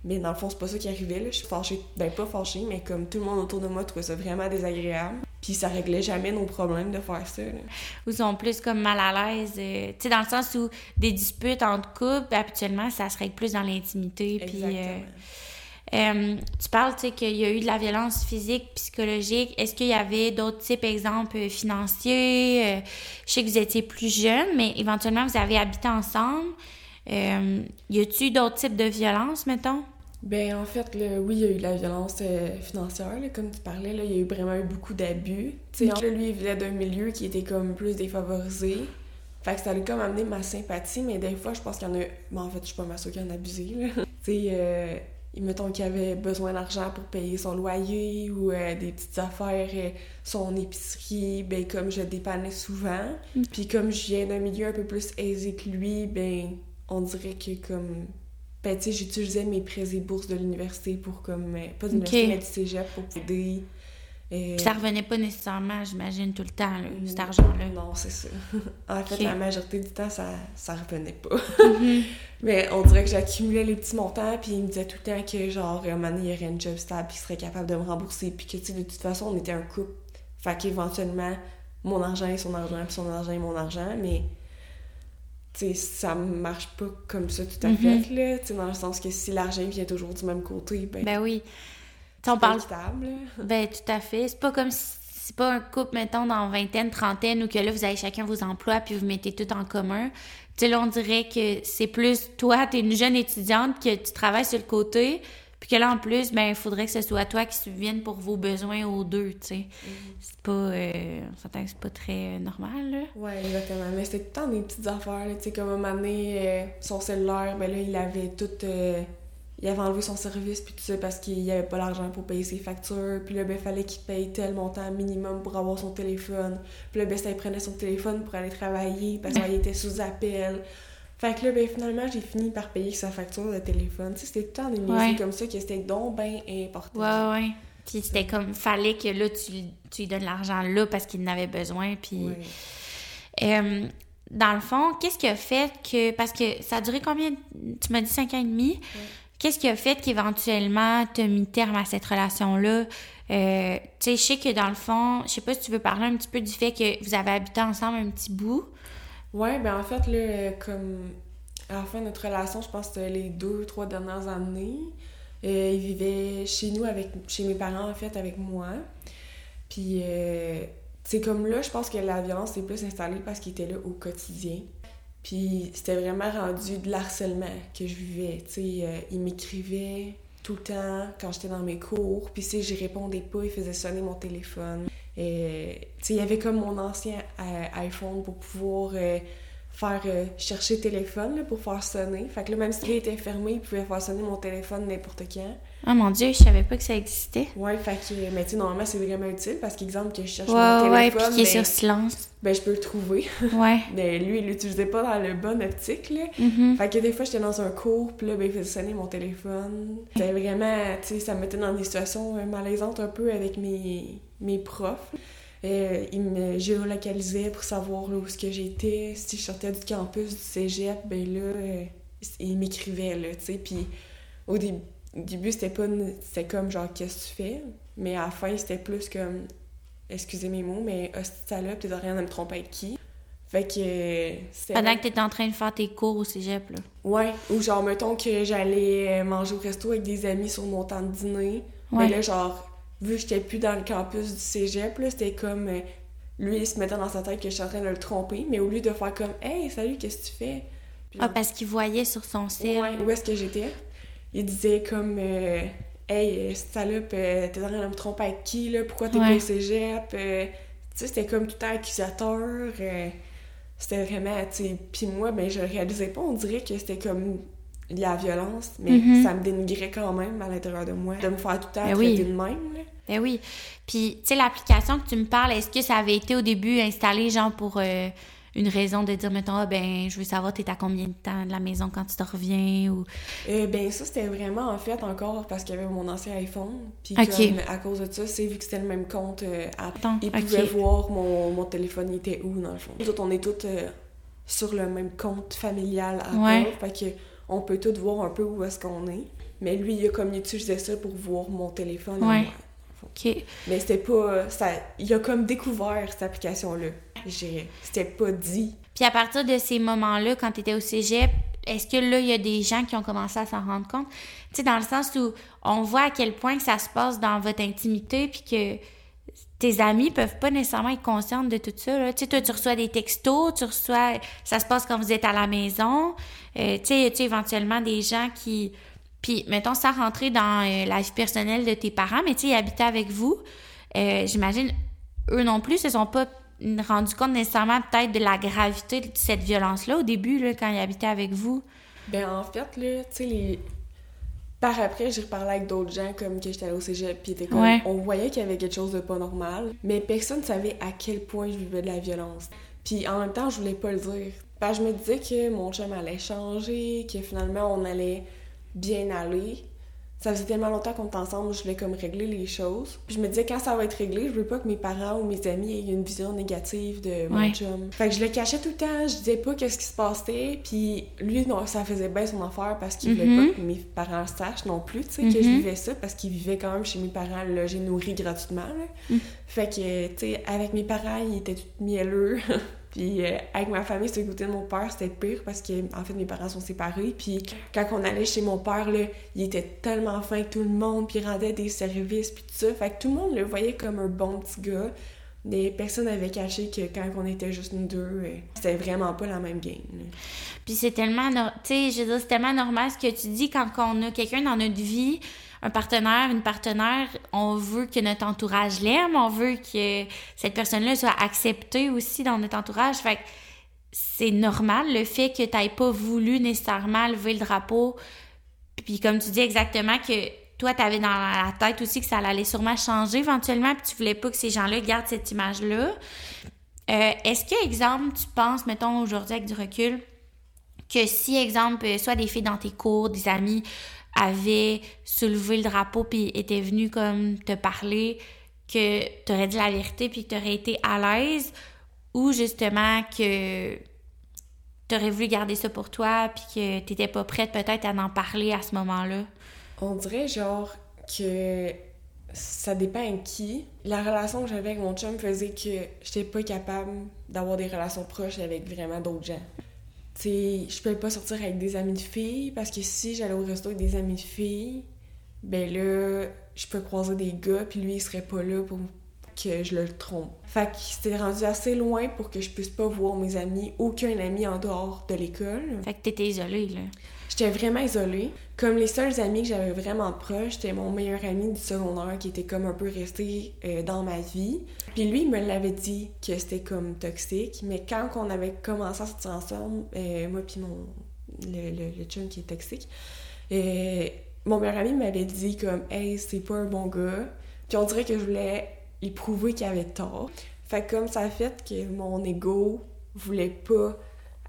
Speaker 6: Mais dans le fond, c'est pas ça qui arrivait, là. Je suis fâchée, ben pas fâchée, mais comme tout le monde autour de moi trouvait ça vraiment désagréable. Puis ça réglait jamais nos problèmes de faire ça, là.
Speaker 1: ou sont plus comme mal à l'aise. euh, tu sais, dans le sens où des disputes entre couples, habituellement, ça se règle plus dans l'intimité. Puis, euh, euh, tu parles, tu sais, qu'il y a eu de la violence physique, psychologique. Est-ce qu'il y avait d'autres types, exemple, financiers? Je sais que vous étiez plus jeunes, mais éventuellement, vous avez habité ensemble. Euh, y a-tu d'autres types de violence, mettons?
Speaker 6: Ben, en fait, là, oui, il y a eu de la violence euh, financière, là, comme tu parlais. Là, il y a eu vraiment eu beaucoup d'abus. Tu sais, lui, il venait d'un milieu qui était comme plus défavorisé. Fait que ça a comme amené ma sympathie, mais des fois, je pense qu'il y en a... Mais en fait, je suis pas mal sûre qu'il y en a abusé, là. tu sais, euh, mettons qu'il avait besoin d'argent pour payer son loyer ou euh, des petites affaires, euh, son épicerie, ben comme je dépannais souvent. Puis comme je viens d'un milieu un peu plus aisé que lui, ben on dirait que comme... Ben tu sais, j'utilisais mes prêts et bourses de l'université pour comme... euh, Pas de l'université, mais du cégep pour aider Et...
Speaker 1: Puis ça revenait pas nécessairement, j'imagine, tout le temps, là, cet argent-là.
Speaker 6: Non, c'est ça. en fait, la majorité du temps, ça, ça revenait pas.
Speaker 1: Mhm.
Speaker 6: Mais on dirait que j'accumulais les petits montants, puis il me disait tout le temps que, genre, un moment il y aurait une job stable, puis il serait capable de me rembourser, puis que, tu sais, de toute façon, on était un couple. Fait qu'éventuellement, mon argent est son argent, puis son argent est mon argent, mais, sais, ça marche pas comme ça tout à
Speaker 1: Mhm.
Speaker 6: fait, là. Tu sais, dans le sens que si l'argent vient toujours du même côté, ben,
Speaker 1: Ben oui. Tu sais, on parle
Speaker 6: équitable.
Speaker 1: Ben, tout à fait. C'est pas comme si c'est pas un couple, mettons, dans vingtaine, trentaine, où que là, vous avez chacun vos emplois, puis vous mettez tout en commun. Tu sais, là, on dirait que c'est plus toi, t'es une jeune étudiante, que tu travailles sur le côté, puis que là, en plus, ben, il faudrait que ce soit toi qui subvienne pour vos besoins aux deux, tu sais. C'est pas... euh, on s'entend que c'est pas très euh, normal, là.
Speaker 6: Ouais, exactement. Mais c'était tout le temps des petites affaires, là. Tu sais, comme un moment donné, euh, son cellulaire, ben là, il avait tout... euh, il avait enlevé son service, puis tout ça, parce qu'il avait pas l'argent pour payer ses factures. Puis là, ben, fallait qu'il paye tel montant minimum pour avoir son téléphone. Puis là, ben, ça, il prenait son téléphone pour aller travailler, parce qu'il était sous appel. Fait que là, ben, finalement, j'ai fini par payer sa facture de téléphone. Tu sais, c'était tout le temps des
Speaker 1: Ouais.
Speaker 6: comme ça, que c'était donc bien important.
Speaker 1: Ouais, ouais. Puis c'était comme, fallait que là, tu, tu lui donnes l'argent là parce qu'il en avait besoin, puis...
Speaker 6: Ouais.
Speaker 1: Euh, dans le fond, qu'est-ce qui a fait que. Parce que ça a duré combien? Tu m'as dit cinq ans et demi. Qu'est-ce qui a fait qu'éventuellement tu as mis terme à cette relation-là? Euh, tu sais, je sais que dans le fond, je sais pas si tu veux parler un petit peu du fait que vous avez habité ensemble un petit bout.
Speaker 6: Ouais, ben en fait, là, comme à la fin notre relation, je pense les deux, trois dernières années, euh, il vivait chez nous, avec chez mes parents, en fait, avec moi. Puis, euh, c'est comme là, je pense que la violence s'est plus installée parce qu'il était là au quotidien. Puis, c'était vraiment rendu de l'harcèlement que je vivais. Tu sais, euh, il m'écrivait tout le temps quand j'étais dans mes cours. Puis, si je répondais pas, il faisait sonner mon téléphone. Sais, il y avait comme mon ancien euh, iPhone pour pouvoir euh, faire euh, chercher le téléphone là, pour faire sonner. Fait que là, même s'il était fermé, il pouvait faire sonner mon téléphone n'importe quand.
Speaker 1: Oh mon Dieu, je savais pas que ça existait.
Speaker 6: Ouais, fait que, mais tu sais, normalement, c'est vraiment utile parce qu'exemple, que je cherche
Speaker 1: Ouais,
Speaker 6: mon
Speaker 1: ouais,
Speaker 6: téléphone,
Speaker 1: puis est
Speaker 6: ben,
Speaker 1: sur silence.
Speaker 6: ben, je peux le trouver.
Speaker 1: Ouais.
Speaker 6: Mais lui, il l'utilisait pas dans le bon optique, là.
Speaker 1: Mhm.
Speaker 6: Fait que des fois, j'étais dans un cours, puis là, ben, il faisait sonner mon téléphone. C'était vraiment, tu sais, ça me mettait dans des situations euh, malaisantes un peu avec mes, mes profs. Euh, il me géolocalisait pour savoir là, où ce que j'étais. Si je sortais du campus du cégep, ben là, euh, il m'écrivait, là, tu sais. Puis au dé- au début, c'était pas... une- C'était comme, genre, qu'est-ce que tu fais? Mais à la fin, c'était plus comme... Excusez mes mots, mais hostie salope, t'es rien à me tromper avec qui? Fait que...
Speaker 1: Pendant que t'étais en train de faire tes cours au cégep, là.
Speaker 6: Ouais, ou genre, mettons que j'allais euh, manger au resto avec des amis sur mon temps de dîner.
Speaker 1: Ouais.
Speaker 6: Mais là, genre, vu que j'étais plus dans le campus du cégep, là, c'était comme. euh, lui, il se mettait dans sa tête que je suis en train de le tromper, mais au lieu de faire comme, hey, salut, qu'est-ce que tu fais? Puis
Speaker 1: Ah, parce qu'il voyait sur son sel.
Speaker 6: ouais, où est-ce que j'étais? Il disait comme, euh, hey, euh, salope, t'es en train de me tromper avec qui, là? Pourquoi t'es
Speaker 1: Ouais.
Speaker 6: pas au cégep? Euh, tu sais, c'était comme tout le temps accusateur. euh, c'était vraiment, tu sais. Puis moi, ben, je le réalisais pas. On dirait que c'était comme la violence, mais
Speaker 1: Mhm.
Speaker 6: ça me dénigrait quand même à l'intérieur de moi. De me faire tout le temps
Speaker 1: Ben
Speaker 6: traiter
Speaker 1: oui.
Speaker 6: de même, là.
Speaker 1: Ben oui. Puis, tu sais, l'application que tu me parles, est-ce que ça avait été au début installé, genre, pour euh, une raison de dire, mettons, ah, ben, je veux savoir, t'es à combien de temps de la maison quand tu te reviens, ou...
Speaker 6: Euh, ben ça, c'était vraiment en fait encore parce qu'il y avait mon ancien iPhone. Puis à cause de ça, c'est vu que c'était le même compte euh,
Speaker 1: Attends,
Speaker 6: il
Speaker 1: ok.
Speaker 6: pouvait voir mon, mon téléphone il était où dans le fond. Nous on est tous euh, sur le même compte familial Apple.
Speaker 1: Ouais.
Speaker 6: Fait que on peut tous voir un peu où est-ce qu'on est. Mais lui, il a comme il utilisait ça pour voir mon téléphone.
Speaker 1: Ouais. OK.
Speaker 6: Mais c'était pas. Ça, il a comme découvert cette application-là. J'ai- C'était pas dit.
Speaker 1: Puis à partir de ces moments-là, quand tu étais au cégep, est-ce que là, il y a des gens qui ont commencé à s'en rendre compte? Tu sais, dans le sens où on voit à quel point que ça se passe dans votre intimité, puis que tes amis peuvent pas nécessairement être conscientes de tout ça. Là. Tu sais, toi, tu reçois des textos, tu reçois... Ça se passe quand vous êtes à la maison. Euh, tu sais, tu éventuellement, des gens qui... Puis, mettons, sans rentrer dans euh, la vie personnelle de tes parents, mais tu sais, ils habitaient avec vous. Euh, J'imagine, eux non plus se sont pas rendus compte nécessairement peut-être de la gravité de cette violence-là au début, là, quand ils habitaient avec vous?
Speaker 6: Ben en fait, là, tu sais, les... Par après, j'ai reparlé avec d'autres gens comme que j'étais allée au cégep, puis comme...
Speaker 1: Ouais.
Speaker 6: On voyait qu'il y avait quelque chose de pas normal, mais personne savait à quel point je vivais de la violence. Puis en même temps, je voulais pas le dire. Ben, je me disais que mon chum allait changer, que finalement on allait bien aller. Ça faisait tellement longtemps qu'on était ensemble, je voulais comme régler les choses. Puis je me disais, quand ça va être réglé, je veux pas que mes parents ou mes amis aient une vision négative de mon
Speaker 1: Ouais.
Speaker 6: chum. Fait que je le cachais tout le temps, je disais pas qu'est-ce qui se passait. Puis lui, non, ça faisait bien son affaire parce qu'il voulait
Speaker 1: Mhm.
Speaker 6: pas que mes parents le sachent non plus, tu sais, que je vivais ça parce qu'il vivait quand même chez mes parents, logé, nourri gratuitement. là. Fait que, tu sais, avec mes parents, il était tout mielleux. Puis euh, avec ma famille, le côté de mon père, c'était pire parce que en fait mes parents sont séparés. Puis quand on allait chez mon père, il était tellement fin avec tout le monde, puis il rendait des services, puis tout ça. Fait que tout le monde le voyait comme un bon petit gars. Mais personne n'avait caché que quand on était juste nous deux, euh, c'était vraiment pas la même game. là.
Speaker 1: Puis c'est tellement, tu je c'est tellement normal ce que tu dis quand on a quelqu'un dans notre vie, un partenaire, une partenaire, on veut que notre entourage l'aime, on veut que cette personne-là soit acceptée aussi dans notre entourage. Fait que c'est normal le fait que tu pas voulu nécessairement lever le drapeau. Puis comme tu dis exactement que toi, tu avais dans la tête aussi que ça allait sûrement changer éventuellement, puis tu voulais pas que ces gens-là gardent cette image-là. Euh, Est-ce que, exemple, tu penses, mettons aujourd'hui avec du recul, que si, exemple, euh, soit des filles dans tes cours, des amis avaient soulevé le drapeau puis étaient venues comme te parler, que tu aurais dit la vérité puis que tu aurais été à l'aise, ou justement que tu aurais voulu garder ça pour toi puis que tu n'étais pas prête peut-être à en parler à ce moment-là?
Speaker 6: On dirait genre que ça dépend à qui. La relation que j'avais avec mon chum faisait que j'étais pas capable d'avoir des relations proches avec vraiment d'autres gens. Sais, je pouvais pas sortir avec des amis de filles parce que si j'allais au resto avec des amis de filles, ben là, je peux croiser des gars puis lui il serait pas là pour que je le trompe. Fait que c'était rendu assez loin pour que je puisse pas voir mes amis, aucun ami en dehors de l'école.
Speaker 1: Fait que t'étais isolée, là.
Speaker 6: J'étais vraiment isolée. Comme les seuls amis que j'avais vraiment proches, c'était mon meilleur ami du secondaire qui était comme un peu resté euh, dans ma vie. Puis lui, il me l'avait dit que c'était comme toxique, mais quand on avait commencé à sortir ensemble, euh, moi puis mon le, le, chum qui est toxique, euh, mon meilleur ami m'avait dit comme hey c'est pas un bon gars. Puis on dirait que je voulais lui prouver qu'il avait tort. Fait comme ça a fait que mon ego voulait pas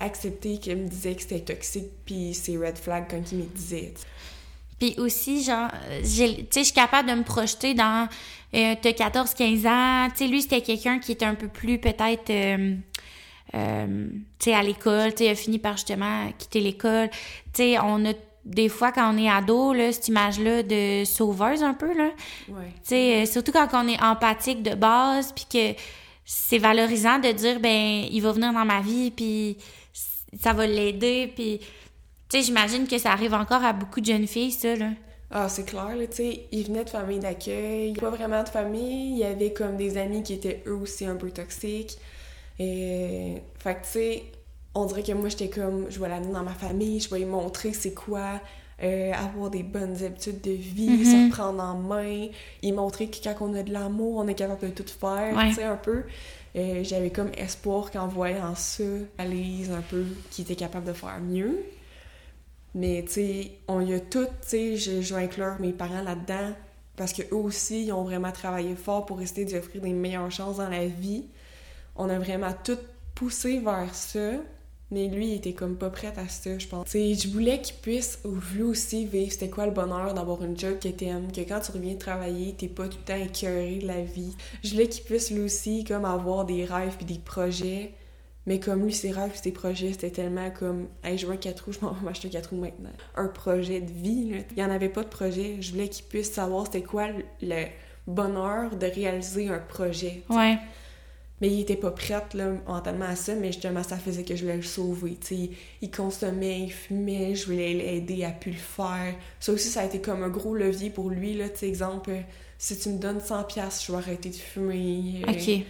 Speaker 6: accepter qu'il me disait que c'était toxique puis c'est red flag quand il me disait.
Speaker 1: Puis aussi, genre, euh, j'ai- tu sais, je suis capable de me projeter dans. Euh, T'as 14-15 ans. Tu sais, lui, c'était quelqu'un qui était un peu plus, peut-être. euh, euh, tu sais, à l'école. Tu sais, il a fini par justement quitter l'école. Tu sais, on a. Des fois, quand on est ado, là, cette image-là de sauveuse un peu, là.
Speaker 6: Ouais.
Speaker 1: Tu sais, surtout quand on est empathique de base, puis que c'est valorisant de dire, ben, il va venir dans ma vie, puis ça va l'aider, puis... Tu sais, j'imagine que ça arrive encore à beaucoup de jeunes filles, ça, là.
Speaker 6: Ah, c'est clair, là, tu sais, il venait de famille d'accueil, pas vraiment de famille, il y avait comme des amis qui étaient eux aussi un peu toxiques. Et, fait que, tu sais, on dirait que moi, j'étais comme, je vais l'amener dans ma famille, je vais lui montrer c'est quoi euh, avoir des bonnes habitudes de vie,
Speaker 1: Mhm.
Speaker 6: se prendre en main, y montrer que quand on a de l'amour, on est capable de tout faire,
Speaker 1: Ouais.
Speaker 6: tu sais, un peu. Euh, J'avais comme espoir qu'en voyant ça, Alice, un peu, qui était capable de faire mieux. Mais, tu sais, on y a tout, tu sais, je, vais inclure mes parents là-dedans parce qu'eux aussi, ils ont vraiment travaillé fort pour essayer d'offrir des meilleures chances dans la vie. On a vraiment tout poussé vers ça, mais lui, il était comme pas prêt à ça, je pense. Tu sais, je voulais qu'il puisse, lui aussi, vivre c'était quoi le bonheur d'avoir une job que t'aimes, que quand tu reviens travailler, t'es pas tout le temps écœuré de la vie. Je voulais qu'il puisse, lui aussi, comme avoir des rêves puis des projets, mais comme lui, ses rêves et ses projets, c'était tellement comme Hey, je veux un 4 roues, je m'en vais m'acheter un 4 roues maintenant. Un projet de vie, là. Il n'y en avait pas de projet. Je voulais qu'il puisse savoir c'était quoi le- le bonheur de réaliser un projet.
Speaker 1: Ouais.
Speaker 6: Mais il était pas prêt là, mentalement à ça, mais justement, ça faisait que je voulais le sauver. tu sais. il consommait, il fumait, je voulais l'aider à plus le faire. Ça aussi, ça a été comme un gros levier pour lui. Là, tu sais, exemple, euh, si tu me donnes 100$, piastres, je vais arrêter de fumer. Euh,
Speaker 1: OK.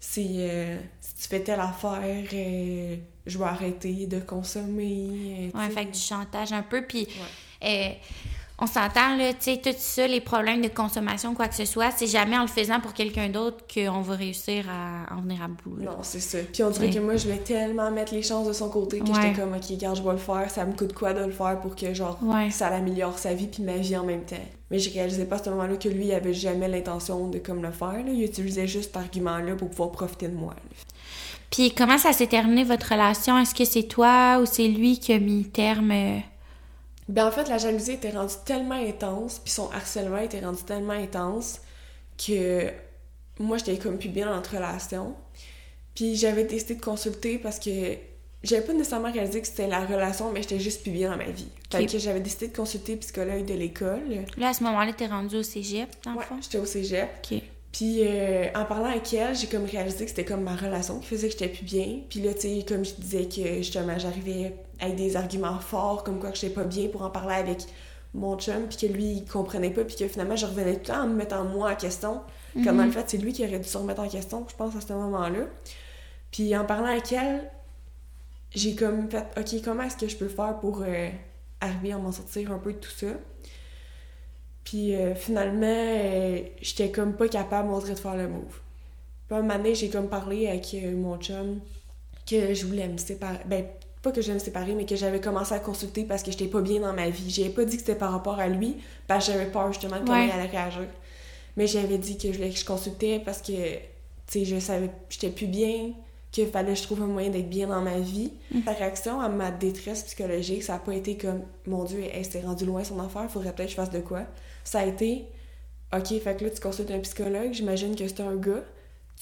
Speaker 6: si, euh, si tu fais telle affaire, euh, je vais arrêter de consommer. euh,
Speaker 1: Ouais, fait que du chantage un peu. Puis, on s'entend, là, tu sais, tout ça, les problèmes de consommation, quoi que ce soit, c'est jamais en le faisant pour quelqu'un d'autre qu'on va réussir à en venir à bout. là.
Speaker 6: Non, c'est ça. Puis on dirait
Speaker 1: Ouais.
Speaker 6: que moi, je voulais tellement mettre les chances de son côté que
Speaker 1: Ouais.
Speaker 6: j'étais comme, OK, regarde, je vais le faire. Ça me coûte quoi de le faire pour que, genre,
Speaker 1: Ouais.
Speaker 6: ça améliore sa vie puis ma vie en même temps? Mais je réalisais pas à ce moment-là que lui, il avait jamais l'intention de comme le faire. Là. Il utilisait juste cet argument-là pour pouvoir profiter de moi. là.
Speaker 1: Puis, comment ça s'est terminé, votre relation? Est-ce que c'est toi ou c'est lui qui a mis terme euh,
Speaker 6: Ben en fait, la jalousie était rendue tellement intense, puis son harcèlement était rendu tellement intense que moi, j'étais comme plus bien dans notre relation. Puis j'avais décidé de consulter parce que j'avais pas nécessairement réalisé que c'était la relation, mais j'étais juste plus bien dans ma vie. Fait que j'avais décidé de consulter psychologue de l'école.
Speaker 1: Là, à ce moment-là, t'es rendu au cégep, dans
Speaker 6: Ouais, j'étais au cégep. Puis euh, en parlant avec elle, j'ai comme réalisé que c'était comme ma relation qui faisait que j'étais plus bien. Puis là, tu sais, comme je disais que justement, j'arrivais avec des arguments forts, comme quoi que j'étais pas bien pour en parler avec mon chum, puis que lui, il comprenait pas, puis que finalement, je revenais tout le temps en me mettant moi en question. Comme dans le fait, c'est lui qui aurait dû se remettre en question, je pense, à ce moment-là. Puis en parlant avec elle, j'ai comme fait, OK, comment est-ce que je peux faire pour euh, arriver à m'en sortir un peu de tout ça? Puis euh, finalement, euh, j'étais comme pas capable, on dirait, de faire le move. Puis un moment donné, j'ai comme parlé avec euh, mon chum que je voulais me séparer. Ben, pas que je voulais me séparer, mais que j'avais commencé à consulter parce que j'étais pas bien dans ma vie. J'avais pas dit que c'était par rapport à lui, parce que j'avais peur justement de comment
Speaker 1: Ouais.
Speaker 6: il allait réagir. Mais j'avais dit que je voulais que je consultais parce que, tu sais, je savais, j'étais plus bien, qu'il fallait que je trouve un moyen d'être bien dans ma vie. Sa réaction à ma détresse psychologique, ça a pas été comme, mon Dieu, elle s'est rendue loin son affaire, faudrait peut-être que je fasse de quoi. Ça a été, OK, fait que là, tu consultes un psychologue, j'imagine que c'est un gars.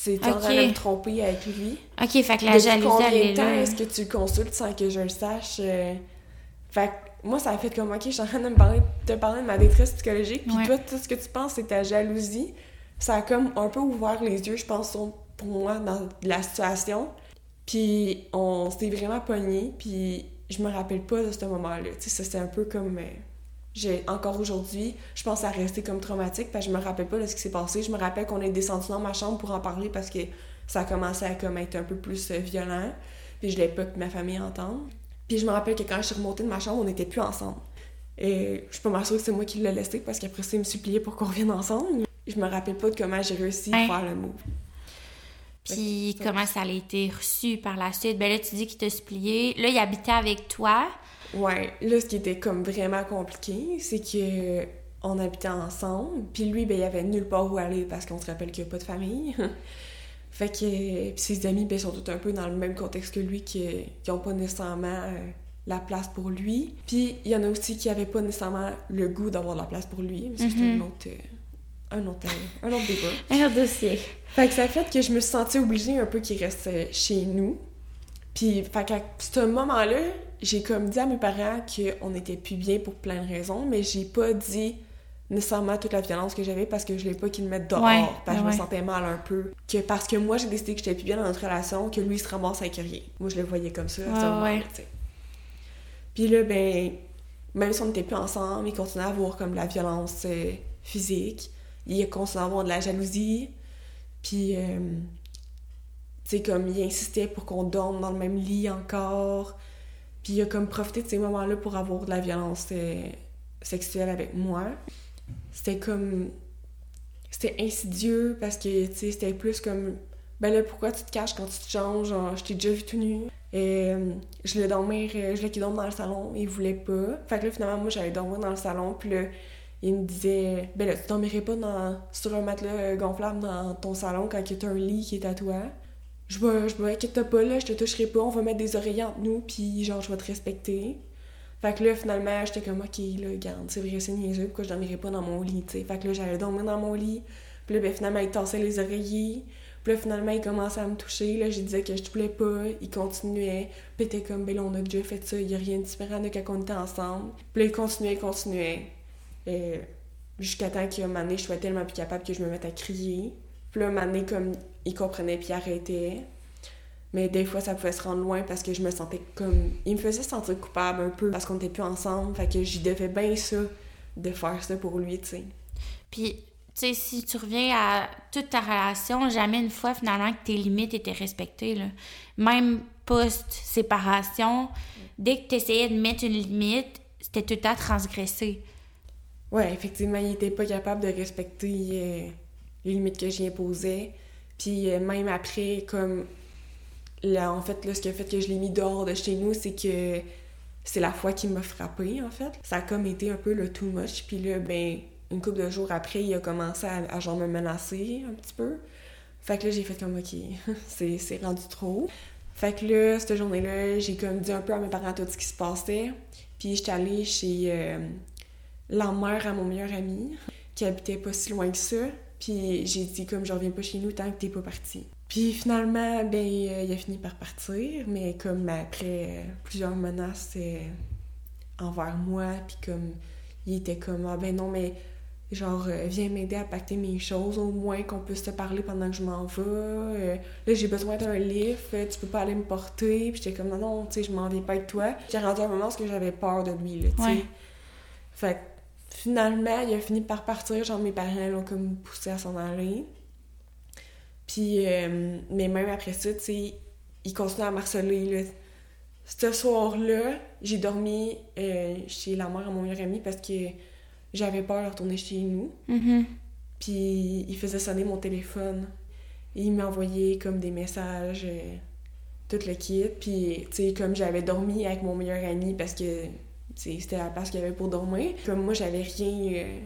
Speaker 6: Tu es en train de me tromper avec lui.
Speaker 1: OK, fait que la
Speaker 6: Depuis
Speaker 1: jalousie, elle
Speaker 6: combien
Speaker 1: est
Speaker 6: de temps
Speaker 1: là.
Speaker 6: est-ce que tu le consultes sans que je le sache? euh? Fait que moi, ça a fait comme, OK, je suis en train de me parler, te parler de ma détresse psychologique, puis
Speaker 1: Ouais.
Speaker 6: toi, tout ce que tu penses, c'est ta jalousie. Ça a comme un peu ouvert les yeux, je pense, pour moi, dans la situation. Puis on s'est vraiment pognés, puis je me rappelle pas de ce moment-là. Tu sais, ça, c'est un peu comme... euh, j'ai encore aujourd'hui, je pense à rester comme traumatique parce que je me rappelle pas de ce qui s'est passé. Je me rappelle qu'on est descendu dans ma chambre pour en parler parce que ça a commencé à comme être un peu plus euh, violent. Puis je l'ai pas que ma famille entende. Puis je me rappelle que quand je suis remontée de ma chambre, on n'était plus ensemble. Et je suis pas mal sûre que c'est moi qui l'ai laissé parce qu'après ça, il me suppliait pour qu'on revienne ensemble. Je me rappelle pas de comment j'ai réussi à faire le move.
Speaker 1: Puis comment ça a été reçu par la suite? Ben là, tu dis qu'il t'a supplié. Là, il habitait avec toi.
Speaker 6: Ouais, là, ce qui était comme vraiment compliqué, c'est que on habitait ensemble, puis lui, ben, il avait nulle part où aller parce qu'on se rappelle qu'il n'y a pas de famille. fait que puis ses amis, ben, sont tous un peu dans le même contexte que lui, qui n'ont pas nécessairement euh, la place pour lui. Puis il y en a aussi qui n'avaient pas nécessairement le goût d'avoir la place pour lui, ça, c'est un autre... euh, un autre, euh, un autre débat.
Speaker 1: Un dossier.
Speaker 6: Fait que ça fait que je me suis sentie obligée un peu qu'il reste chez nous. Puis, fait qu'à ce moment-là, j'ai comme dit à mes parents qu'on n'était plus bien pour plein de raisons, mais j'ai pas dit nécessairement toute la violence que j'avais parce que je voulais pas qu'ils me mettent dehors,
Speaker 1: Ouais,
Speaker 6: parce que
Speaker 1: ouais.
Speaker 6: je me sentais mal un peu. Que parce que moi, j'ai décidé que j'étais plus bien dans notre relation, que lui, il se ramasse avec rien. Moi, je le voyais comme ça
Speaker 1: ouais.
Speaker 6: tu sais. Puis là, ben, même si on n'était plus ensemble, il continuait à avoir comme de la violence euh, physique. Il continuait à avoir de la jalousie. Puis, euh, tu sais, comme il insistait pour qu'on dorme dans le même lit encore. Puis il a comme profité de ces moments-là pour avoir de la violence euh, sexuelle avec moi. C'était comme... C'était insidieux parce que, tu sais, c'était plus comme... Ben là, pourquoi tu te caches quand tu te changes? Je t'ai déjà vu tout nu. Et euh, je voulais dormir, euh, je voulais qu'il dorme dans le salon, il voulait pas. Fait que là, finalement, moi, j'allais dormir dans le salon, puis là, il me disait, ben là, tu dormirais pas sur un matelas gonflable dans ton salon quand il y a un lit qui est à toi. Je vais, je vais, inquiète pas, là, je te toucherai pas, on va mettre des oreillers entre nous, puis genre, je vais te respecter. Fait que là, finalement, j'étais comme, ok, là, garde, c'est vrai, c'est niaiseux, pourquoi je dormirais pas dans mon lit, tu sais. Fait que là, j'allais dormir dans mon lit, puis là, ben, finalement, il tassait les oreillers. Puis là, finalement, il commençait à me toucher. Là, je disais que je te voulais pas. Il continuait. Puis il comme, ben on a déjà fait ça. Il y a rien de différent de quand on était ensemble. Puis là, il continuait, continuait. Et jusqu'à temps qu'à un moment donné, je sois tellement plus capable que je me mette à crier. Puis là, un comme, il comprenait puis il arrêtait. Mais des fois, ça pouvait se rendre loin parce que je me sentais comme... Il me faisait sentir coupable un peu parce qu'on était plus ensemble. Fait que j'y devais bien ça, de faire ça pour lui, tu sais.
Speaker 1: Puis, tu sais, si tu reviens à toute ta relation, jamais une fois finalement que tes limites étaient respectées. Là. Même post-séparation, dès que tu essayais de mettre une limite, c'était tout le temps transgressé.
Speaker 6: Ouais, effectivement, il était pas capable de respecter euh, les limites que j'y imposais. Puis euh, même après, comme là, en fait, là, ce qui a fait que je l'ai mis dehors de chez nous, c'est que c'est la fois qui m'a frappé en fait. Ça a comme été un peu le too much. Puis là, ben, une couple de jours après, il a commencé à, genre me menacer un petit peu. Fait que là, j'ai fait comme, OK, c'est c'est rendu trop. Fait que là, cette journée-là, j'ai comme dit un peu à mes parents tout ce qui se passait. Puis j'étais allée chez euh, la mère à mon meilleur ami, qui habitait pas si loin que ça. Puis j'ai dit comme je reviens pas chez nous tant que t'es pas parti. Puis finalement, ben euh, il a fini par partir, mais comme après euh, plusieurs menaces euh, envers moi, puis comme il était comme ah ben non mais genre viens m'aider à pacter mes choses au moins qu'on puisse te parler pendant que je m'en vais. Euh, là j'ai besoin d'un lift, euh, tu peux pas aller me porter. Puis j'étais comme non non, tu sais je m'en vais pas avec toi. J'ai rendu à un moment où j'avais peur de lui là, tu sais.
Speaker 1: Ouais.
Speaker 6: Fait que finalement, il a fini par partir. Genre, mes parents l'ont comme poussé à s'en aller. Puis, euh, mais même après ça, tu sais, il continuait à marceler, là. Ce soir-là, j'ai dormi euh, chez la mère à mon meilleur ami parce que j'avais peur de retourner chez nous.
Speaker 1: Mhm.
Speaker 6: Puis, il faisait sonner mon téléphone. Et il m'envoyait comme des messages, euh, tout le kit. Puis, tu sais, comme j'avais dormi avec mon meilleur ami parce que c'était la place qu'il y avait pour dormir. Comme moi, j'avais rien. euh,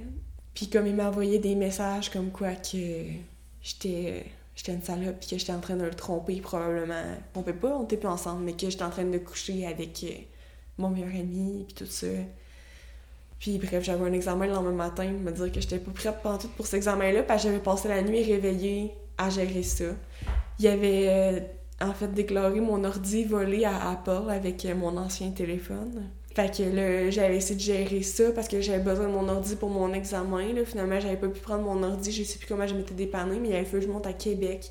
Speaker 6: Puis, comme il m'envoyait des messages comme quoi que j'étais. euh, J'étais une salope, puis que j'étais en train de le tromper, probablement. On peut pas, on était plus ensemble, mais que j'étais en train de coucher avec euh, mon meilleur ami, puis tout ça. Puis bref, j'avais un examen le lendemain matin, me dire que j'étais pas prête pendant tout pour cet examen-là, parce que j'avais passé la nuit réveillée à gérer ça. Il avait en fait déclaré mon ordi volé à Apple avec mon ancien téléphone. Fait que là, j'avais essayé de gérer ça parce que j'avais besoin de mon ordi pour mon examen. Là. Finalement, j'avais pas pu prendre mon ordi, je sais plus comment je m'étais dépannée, mais il avait fallu que je monte à Québec.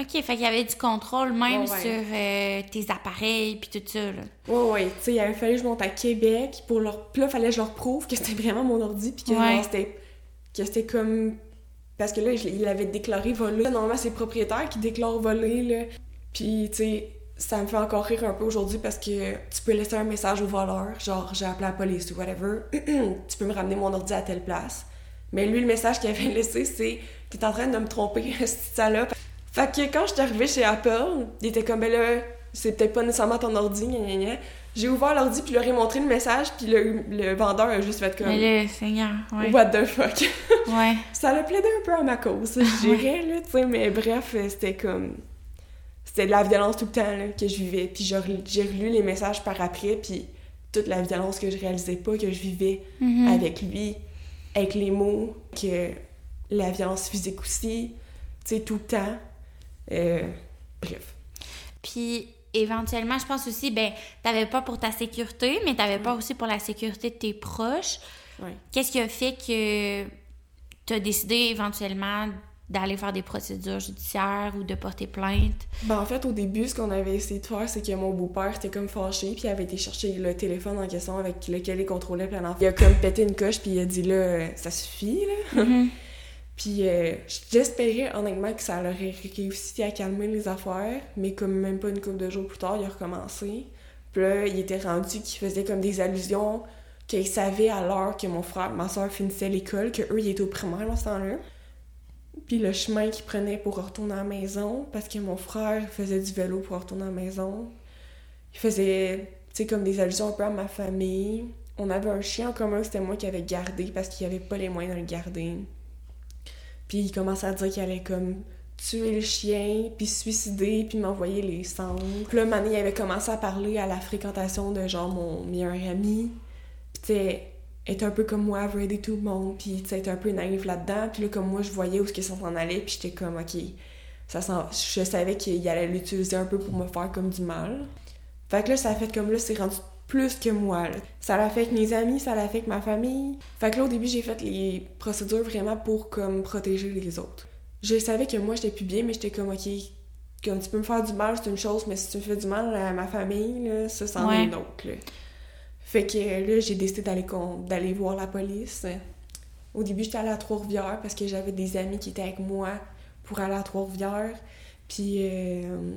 Speaker 1: OK, fait qu'il y avait du contrôle même
Speaker 6: Ouais, ouais.
Speaker 1: sur euh, tes appareils puis tout ça, là.
Speaker 6: Ouais, ouais, tu sais, il avait fallu que je monte à Québec pour leur. Puis là, fallait que je leur prouve que c'était vraiment mon ordi, puis que
Speaker 1: Ouais.
Speaker 6: c'était. que c'était comme. Parce que là, il l'avait déclaré volé. Normalement, c'est le propriétaire qui déclare volé, là. Puis, tu sais, ça me fait encore rire un peu aujourd'hui parce que tu peux laisser un message au voleur, genre j'ai appelé la police ou whatever, tu peux me ramener mon ordi à telle place. Mais lui, le message qu'il avait laissé, c'est T'es en train de me tromper, cette salope. Fait que quand je suis arrivée chez Apple, il était comme, ben là, c'est peut-être pas nécessairement ton ordi, gna gna gna. J'ai ouvert l'ordi, puis je leur ai montré le message, puis le, le vendeur a juste fait comme,
Speaker 1: Mais là, Seigneur, ouais.
Speaker 6: what the fuck?
Speaker 1: Ouais.
Speaker 6: Ça le plaidé un peu à ma cause, je dirais, là, tu sais, mais bref, euh, c'était comme... C'était de la violence tout le temps, là, que je vivais. Puis j'ai relu- les messages par après, puis toute la violence que je réalisais pas, que je vivais
Speaker 1: Mhm.
Speaker 6: avec lui, avec les mots, que la violence physique aussi, tu sais, tout le temps. Euh, bref.
Speaker 1: Puis éventuellement, je pense aussi, ben, t'avais pas pour ta sécurité, mais t'avais pas aussi pour la sécurité de tes proches. Qu'est-ce qui a fait que t'as décidé éventuellement d'aller faire des procédures judiciaires ou de porter plainte?
Speaker 6: Ben, en fait, au début, ce qu'on avait essayé de faire, c'est que mon beau-père était comme fâché, puis il avait été chercher le téléphone en question avec lequel il contrôlait plein d'enfants. Il a comme pété une coche, puis il a dit là, ça suffit, là? puis euh, j'espérais honnêtement que ça aurait réussi à calmer les affaires, mais comme même pas une couple de jours plus tard, il a recommencé. Puis là, il était rendu qu'il faisait comme des allusions qu'il savait à l'heure que mon frère, ma soeur finissait l'école, que eux ils étaient au primaire dans ce temps-là. Puis le chemin qu'il prenait pour retourner à la maison, parce que mon frère faisait du vélo pour retourner à la maison. Il faisait, tu sais, comme des allusions un peu à ma famille. On avait un chien en commun, c'était moi qui avais gardé parce qu'il avait pas les moyens de le garder. Puis il commençait à dire qu'il allait comme tuer le chien, puis suicider, puis m'envoyer les cendres. Puis là, Mané, il avait commencé à parler à la fréquentation de genre mon meilleur ami. Être un peu comme moi, veut aider tout le monde, puis tu sais, être un peu naïve là-dedans. Puis là, comme moi, je voyais où ce que ça s'en allait, puis j'étais comme, OK, ça je savais qu'il allait l'utiliser un peu pour me faire comme du mal. Fait que là, ça a fait comme là, c'est rendu plus que moi. Là. Ça l'a fait avec mes amis, ça l'a fait avec ma famille. Fait que là, au début, j'ai fait les procédures vraiment pour comme protéger les autres. Je savais que moi, j'étais plus bien, mais j'étais comme, OK, comme tu peux me faire du mal, c'est une chose, mais si tu me fais du mal à ma famille, là, ça, c'en
Speaker 1: Ouais.
Speaker 6: est une autre. Là. Fait que euh, là, j'ai décidé d'aller voir la police. Au début, j'étais allée à Trois-Rivières parce que j'avais des amis qui étaient avec moi pour aller à Trois-Rivières. Puis euh,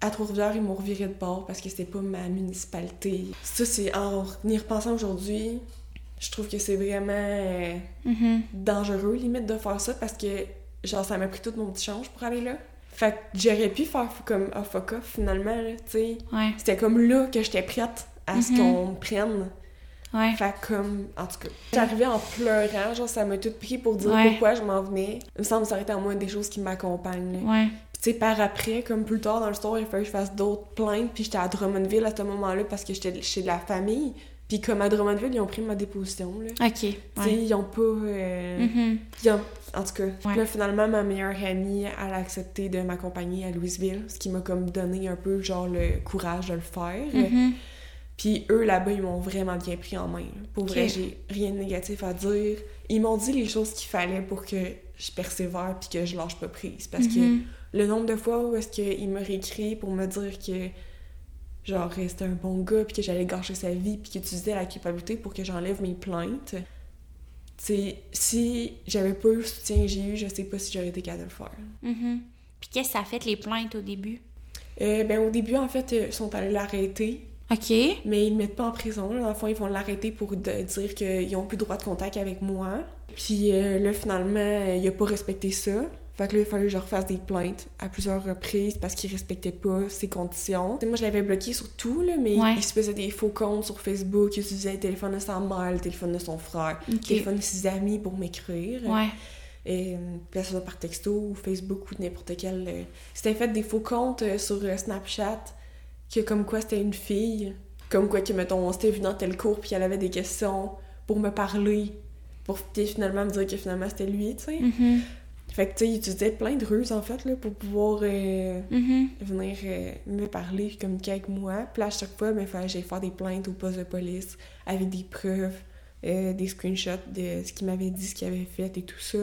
Speaker 6: à Trois-Rivières, ils m'ont reviré de bord parce que c'était pas ma municipalité. Ça, c'est en y repensant aujourd'hui, je trouve que c'est vraiment euh,
Speaker 1: Mhm.
Speaker 6: dangereux, limite, de faire ça parce que, genre, ça m'a pris tout mon petit change pour aller là. Fait que j'aurais pu faire comme un fuck off finalement, tu sais.
Speaker 1: Ouais.
Speaker 6: C'était comme là que j'étais prête à ce
Speaker 1: Mhm.
Speaker 6: qu'on me prenne.
Speaker 1: Ouais.
Speaker 6: Fait comme, en tout cas, j'arrivais en pleurant, genre, ça m'a tout pris pour dire
Speaker 1: Ouais.
Speaker 6: pourquoi je m'en venais. Il me semble que ça aurait été en moins des choses qui m'accompagnent.
Speaker 1: Ouais.
Speaker 6: Puis tu sais, par après, comme plus tard dans le store, il fallu que je fasse d'autres plaintes, puis j'étais à Drummondville à ce moment-là parce que j'étais chez de la famille. Puis comme à Drummondville, ils ont pris ma déposition, là.
Speaker 1: OK.
Speaker 6: Tu sais, ils ont pas... euh,
Speaker 1: Mhm.
Speaker 6: ils ont- En tout cas,
Speaker 1: Ouais.
Speaker 6: là, finalement, ma meilleure amie, elle a accepté de m'accompagner à Louisville, ce qui m'a comme donné un peu, genre, le courage de le faire.
Speaker 1: Mhm.
Speaker 6: Puis eux, là-bas, ils m'ont vraiment bien pris en main. Pour vrai, j'ai rien de négatif à dire. Ils m'ont dit les choses qu'il fallait pour que je persévère puis que je lâche pas prise. Parce
Speaker 1: Mhm.
Speaker 6: que le nombre de fois où est-ce qu'ils me réécrit pour me dire que genre c'était un bon gars puis que j'allais gâcher sa vie puis qu'ils utilisaient la culpabilité pour que j'enlève mes plaintes. C'est si j'avais pas eu le soutien que j'ai eu, je sais pas si j'aurais été capable de le faire.
Speaker 1: Mhm. Puis qu'est-ce que ça a fait les plaintes au début?
Speaker 6: Euh, ben au début en fait, euh, ils sont allés l'arrêter.
Speaker 1: OK.
Speaker 6: Mais ils le mettent pas en prison. Là. Dans le fond, ils vont l'arrêter pour de- dire qu'ils ont plus droit de contact avec moi. Puis euh, là, finalement, euh, il a pas respecté ça. Fait que là, il fallait que je refasse des plaintes à plusieurs reprises parce qu'il respectait pas ses conditions. T'sais, moi, je l'avais bloqué sur tout, là, mais
Speaker 1: Ouais.
Speaker 6: il se faisait des faux comptes sur Facebook. Il utilisait le téléphone de sa mère, le téléphone de son frère, le téléphone de ses amis pour m'écrire.
Speaker 1: Ouais.
Speaker 6: Et euh, puis ça par texto ou Facebook ou n'importe quel. euh, C'était fait des faux comptes euh, sur euh, Snapchat que comme quoi c'était une fille. Comme quoi que, mettons, on s'était vu dans tel cours puis elle avait des questions pour me parler. Pour finalement me dire que finalement c'était lui, tu sais.
Speaker 1: Mhm.
Speaker 6: Fait que, tu sais, il utilisait plein de ruses, en fait, là, pour pouvoir euh,
Speaker 1: Mhm.
Speaker 6: venir euh, me parler communiquer avec moi. Puis là, à chaque fois, il fallait que j'aille faire des plaintes au poste de police avec des preuves, euh, des screenshots de ce qu'il m'avait dit, ce qu'il avait fait et tout ça.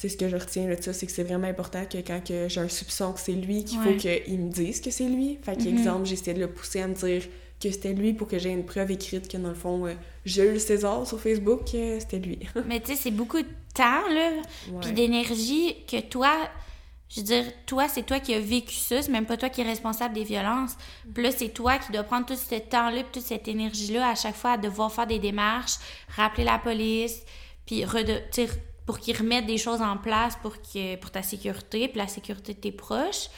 Speaker 6: Sais, ce que je retiens là, de ça, c'est que c'est vraiment important que quand que j'ai un soupçon que c'est lui, qu'il
Speaker 1: Ouais.
Speaker 6: faut qu'il me dise que c'est lui. Fait que,
Speaker 1: Mhm.
Speaker 6: exemple, j'essaie de le pousser à me dire que c'était lui pour que j'ai une preuve écrite que, dans le fond, euh, Jules César sur Facebook, euh, c'était lui.
Speaker 1: Mais tu sais, c'est beaucoup de temps, là, puis d'énergie que toi, je veux dire, toi, c'est toi qui as vécu ça, c'est même pas toi qui es responsable des violences. Puis là, c'est toi qui dois prendre tout ce temps-là, toute cette énergie-là à chaque fois à devoir faire des démarches, rappeler la police, puis pour qu'ils remettent des choses en place pour, que, pour ta sécurité, puis la sécurité de tes proches.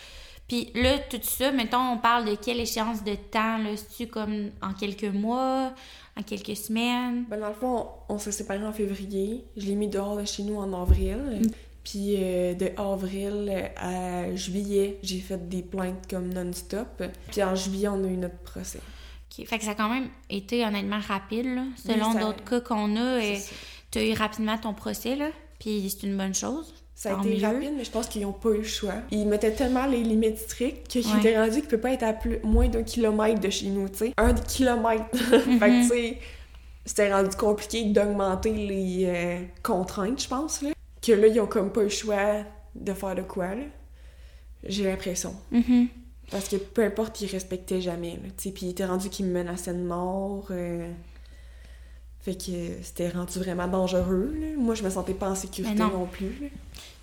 Speaker 1: Puis là, tout ça, mettons, on parle de quelle échéance de temps, là? C'est-tu comme en quelques mois, en quelques semaines?
Speaker 6: Ben, dans le fond, on s'est séparés en février. Je l'ai mis dehors de chez nous en avril. Puis euh, de avril à juillet, j'ai fait des plaintes comme non-stop. Puis en juillet, on a eu notre procès.
Speaker 1: OK. Fait que ça a quand même été honnêtement rapide, là. Selon
Speaker 6: Oui,
Speaker 1: d'autres cas qu'on a. tu as eu rapidement ton procès, là. Puis c'est une bonne chose.
Speaker 6: Ça a été
Speaker 1: mieux.
Speaker 6: rapide, mais je pense qu'ils n'ont pas eu le choix. Ils mettaient tellement les limites strictes qu'ils
Speaker 1: Ouais.
Speaker 6: étaient rendus qu'il peut pas être à plus, moins d'un kilomètre de chez nous, tu sais. Un kilomètre. fait que, tu sais, c'était rendu compliqué d'augmenter les euh, contraintes, je pense, là. Que là, ils ont comme pas eu le choix de faire de quoi, là. J'ai l'impression.
Speaker 1: Mhm.
Speaker 6: Parce que peu importe, ils respectaient jamais, là, tu sais. Puis il était rendu qu'ils me menaçaient de mort. euh, Fait que c'était rendu vraiment dangereux, là. Moi, je me sentais pas en sécurité
Speaker 1: non.
Speaker 6: non. plus.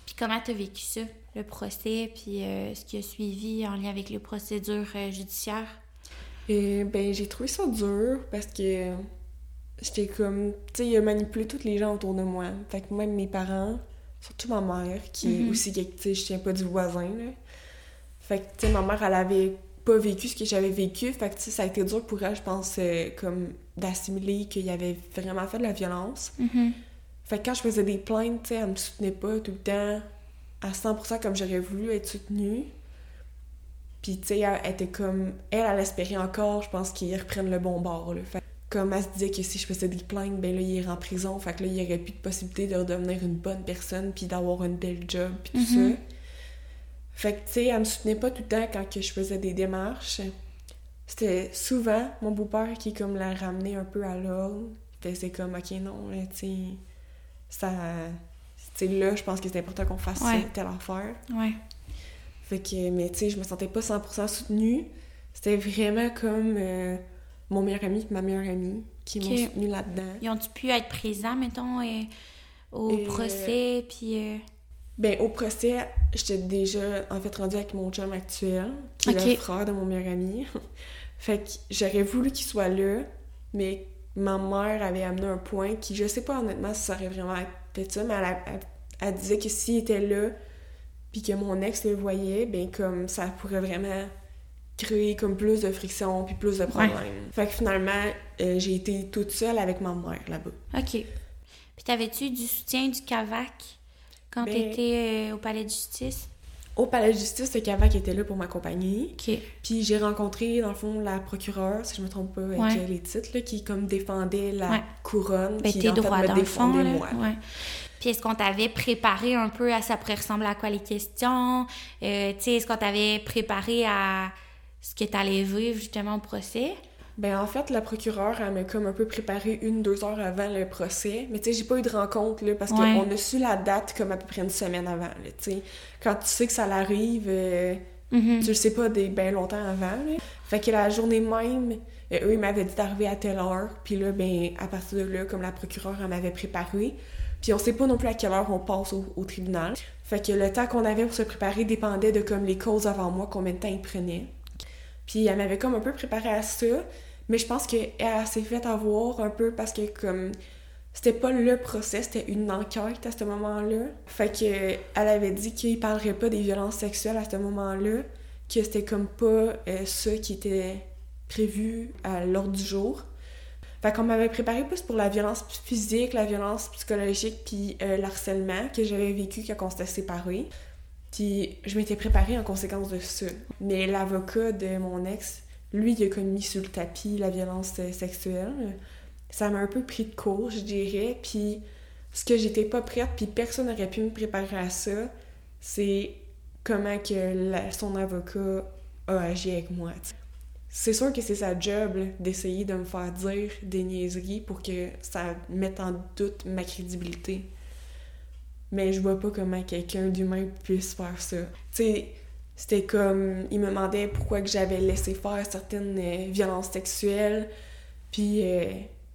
Speaker 1: Puis comment t'as vécu ça, le procès, puis euh, ce qui a suivi en lien avec les procédures euh, judiciaires?
Speaker 6: Et ben, j'ai trouvé ça dur parce que j'étais comme. Tu sais, il a manipulé tous les gens autour de moi. Fait que même mes parents, surtout ma mère, qui
Speaker 1: Mhm.
Speaker 6: est aussi. Tu sais, je tiens pas du voisin, là. Fait que, tu sais, ma mère, elle avait pas vécu ce que j'avais vécu. Fait que, tu sais, ça a été dur pour elle, je pense, euh, comme d'assimiler qu'il avait vraiment fait de la violence.
Speaker 1: Mhm.
Speaker 6: Fait que quand je faisais des plaintes, tu sais, elle me soutenait pas tout le temps à 100% comme j'aurais voulu être soutenue. Puis, tu sais, elle elle était comme... Elle, elle espérait encore, je pense, qu'ils reprennent le bon bord, là. Fait comme elle se disait que si je faisais des plaintes, ben là, il irait en prison. Fait que là, il y aurait plus de possibilité de redevenir une bonne personne puis d'avoir une belle job puis tout
Speaker 1: Mhm.
Speaker 6: ça. Fait que, tu sais, elle me soutenait pas tout le temps quand que je faisais des démarches. C'était souvent mon beau-père qui, comme, la ramenait un peu à l'ordre. C'est comme, OK, non, là, tu sais, ça... Tu sais, là, je pense que c'est important qu'on fasse
Speaker 1: Ouais.
Speaker 6: ça, telle affaire.
Speaker 1: Ouais.
Speaker 6: Fait que, mais tu sais, je me sentais pas 100% soutenue. C'était vraiment comme euh, mon meilleur ami et ma meilleure amie qui m'ont soutenue là-dedans.
Speaker 1: Ils ont-tu pu être présents, mettons, euh, au
Speaker 6: Et-
Speaker 1: procès, puis... euh,
Speaker 6: Ben, au procès, j'étais déjà, en fait, rendue avec mon chum actuel, qui est le frère de mon meilleur ami. fait que j'aurais voulu qu'il soit là, mais ma mère avait amené un point qui, je sais pas honnêtement si ça aurait vraiment fait ça, mais elle, a- elle- elle disait que s'il était là, puis que mon ex le voyait, ben comme ça pourrait vraiment créer comme plus de friction puis plus de problèmes. Fait que finalement, euh, j'ai été toute seule avec ma mère là-bas.
Speaker 1: OK. Puis t'avais-tu du soutien du CAVAC quand
Speaker 6: Ben-
Speaker 1: t'étais euh, au palais de justice?
Speaker 6: Au palais de justice, le Cavac était là pour m'accompagner.
Speaker 1: OK.
Speaker 6: Puis j'ai rencontré, dans le fond, la procureure, si je me trompe pas avec
Speaker 1: Ouais.
Speaker 6: euh, les titres, là, qui comme défendait la
Speaker 1: Ouais.
Speaker 6: couronne,
Speaker 1: Ben,
Speaker 6: qui
Speaker 1: tes
Speaker 6: en fait,
Speaker 1: droits
Speaker 6: me
Speaker 1: d'enfant,
Speaker 6: défendait
Speaker 1: là.
Speaker 6: moi.
Speaker 1: Ouais. Puis est-ce qu'on t'avait préparé un peu à ça pourrait ressembler à quoi les questions? Euh, tu sais, est-ce qu'on t'avait préparé à ce que t'allais vivre justement au procès?
Speaker 6: Ben en fait, la procureure, elle m'a comme un peu préparé une, deux heures avant le procès. Mais tu sais, j'ai pas eu de rencontre, là, parce
Speaker 1: Ouais.
Speaker 6: qu'on a su la date comme à peu près une semaine avant, là, tu sais. Quand tu sais que ça l'arrive, euh,
Speaker 1: Mhm.
Speaker 6: tu le sais pas des ben longtemps avant, là. Fait que la journée même, euh, eux, ils m'avaient dit d'arriver à telle heure. Puis là, ben, à partir de là, comme la procureure, elle m'avait préparé. Puis on sait pas non plus à quelle heure on passe au, au tribunal. Fait que le temps qu'on avait pour se préparer dépendait de comme les causes avant moi, combien de temps ils prenaient. Puis elle m'avait comme un peu préparé à ça, mais je pense qu'elle s'est fait avoir un peu parce que comme c'était pas le procès, c'était une enquête à ce moment-là. Fait que elle avait dit qu'il parlerait pas des violences sexuelles à ce moment-là, que c'était comme pas euh, ça qui était prévu à l'ordre du jour. Fait qu'on m'avait préparé plus pour la violence physique, la violence psychologique, puis euh, l'harcèlement que j'avais vécu quand on s'était séparés. Puis je m'étais préparée en conséquence de ça. Mais l'avocat de mon ex, lui, il a comme mis sur le tapis la violence euh, sexuelle. Ça m'a un peu pris de court, je dirais. Puis ce que j'étais pas prête, puis personne n'aurait pu me préparer à ça, c'est comment que son avocat a agi avec moi. C'est sûr que c'est sa job d'essayer de me faire dire des niaiseries pour que ça mette en doute ma crédibilité. Mais je vois pas comment quelqu'un d'humain puisse faire ça. Tu sais, c'était comme... Il me demandait pourquoi que j'avais laissé faire certaines euh, violences sexuelles. Puis euh,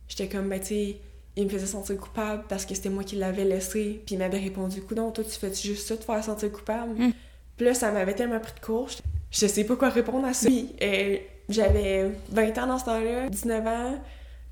Speaker 6: j'étais comme, ben tu sais, il me faisait sentir coupable parce que c'était moi qui l'avais laissé. Puis il m'avait répondu, non, toi tu fais juste ça, te faire sentir coupable?
Speaker 1: Mm.
Speaker 6: Puis là, ça m'avait tellement pris de court. Je sais pas quoi répondre à ça. Puis euh, j'avais 20 ans dans ce temps-là, 19 ans.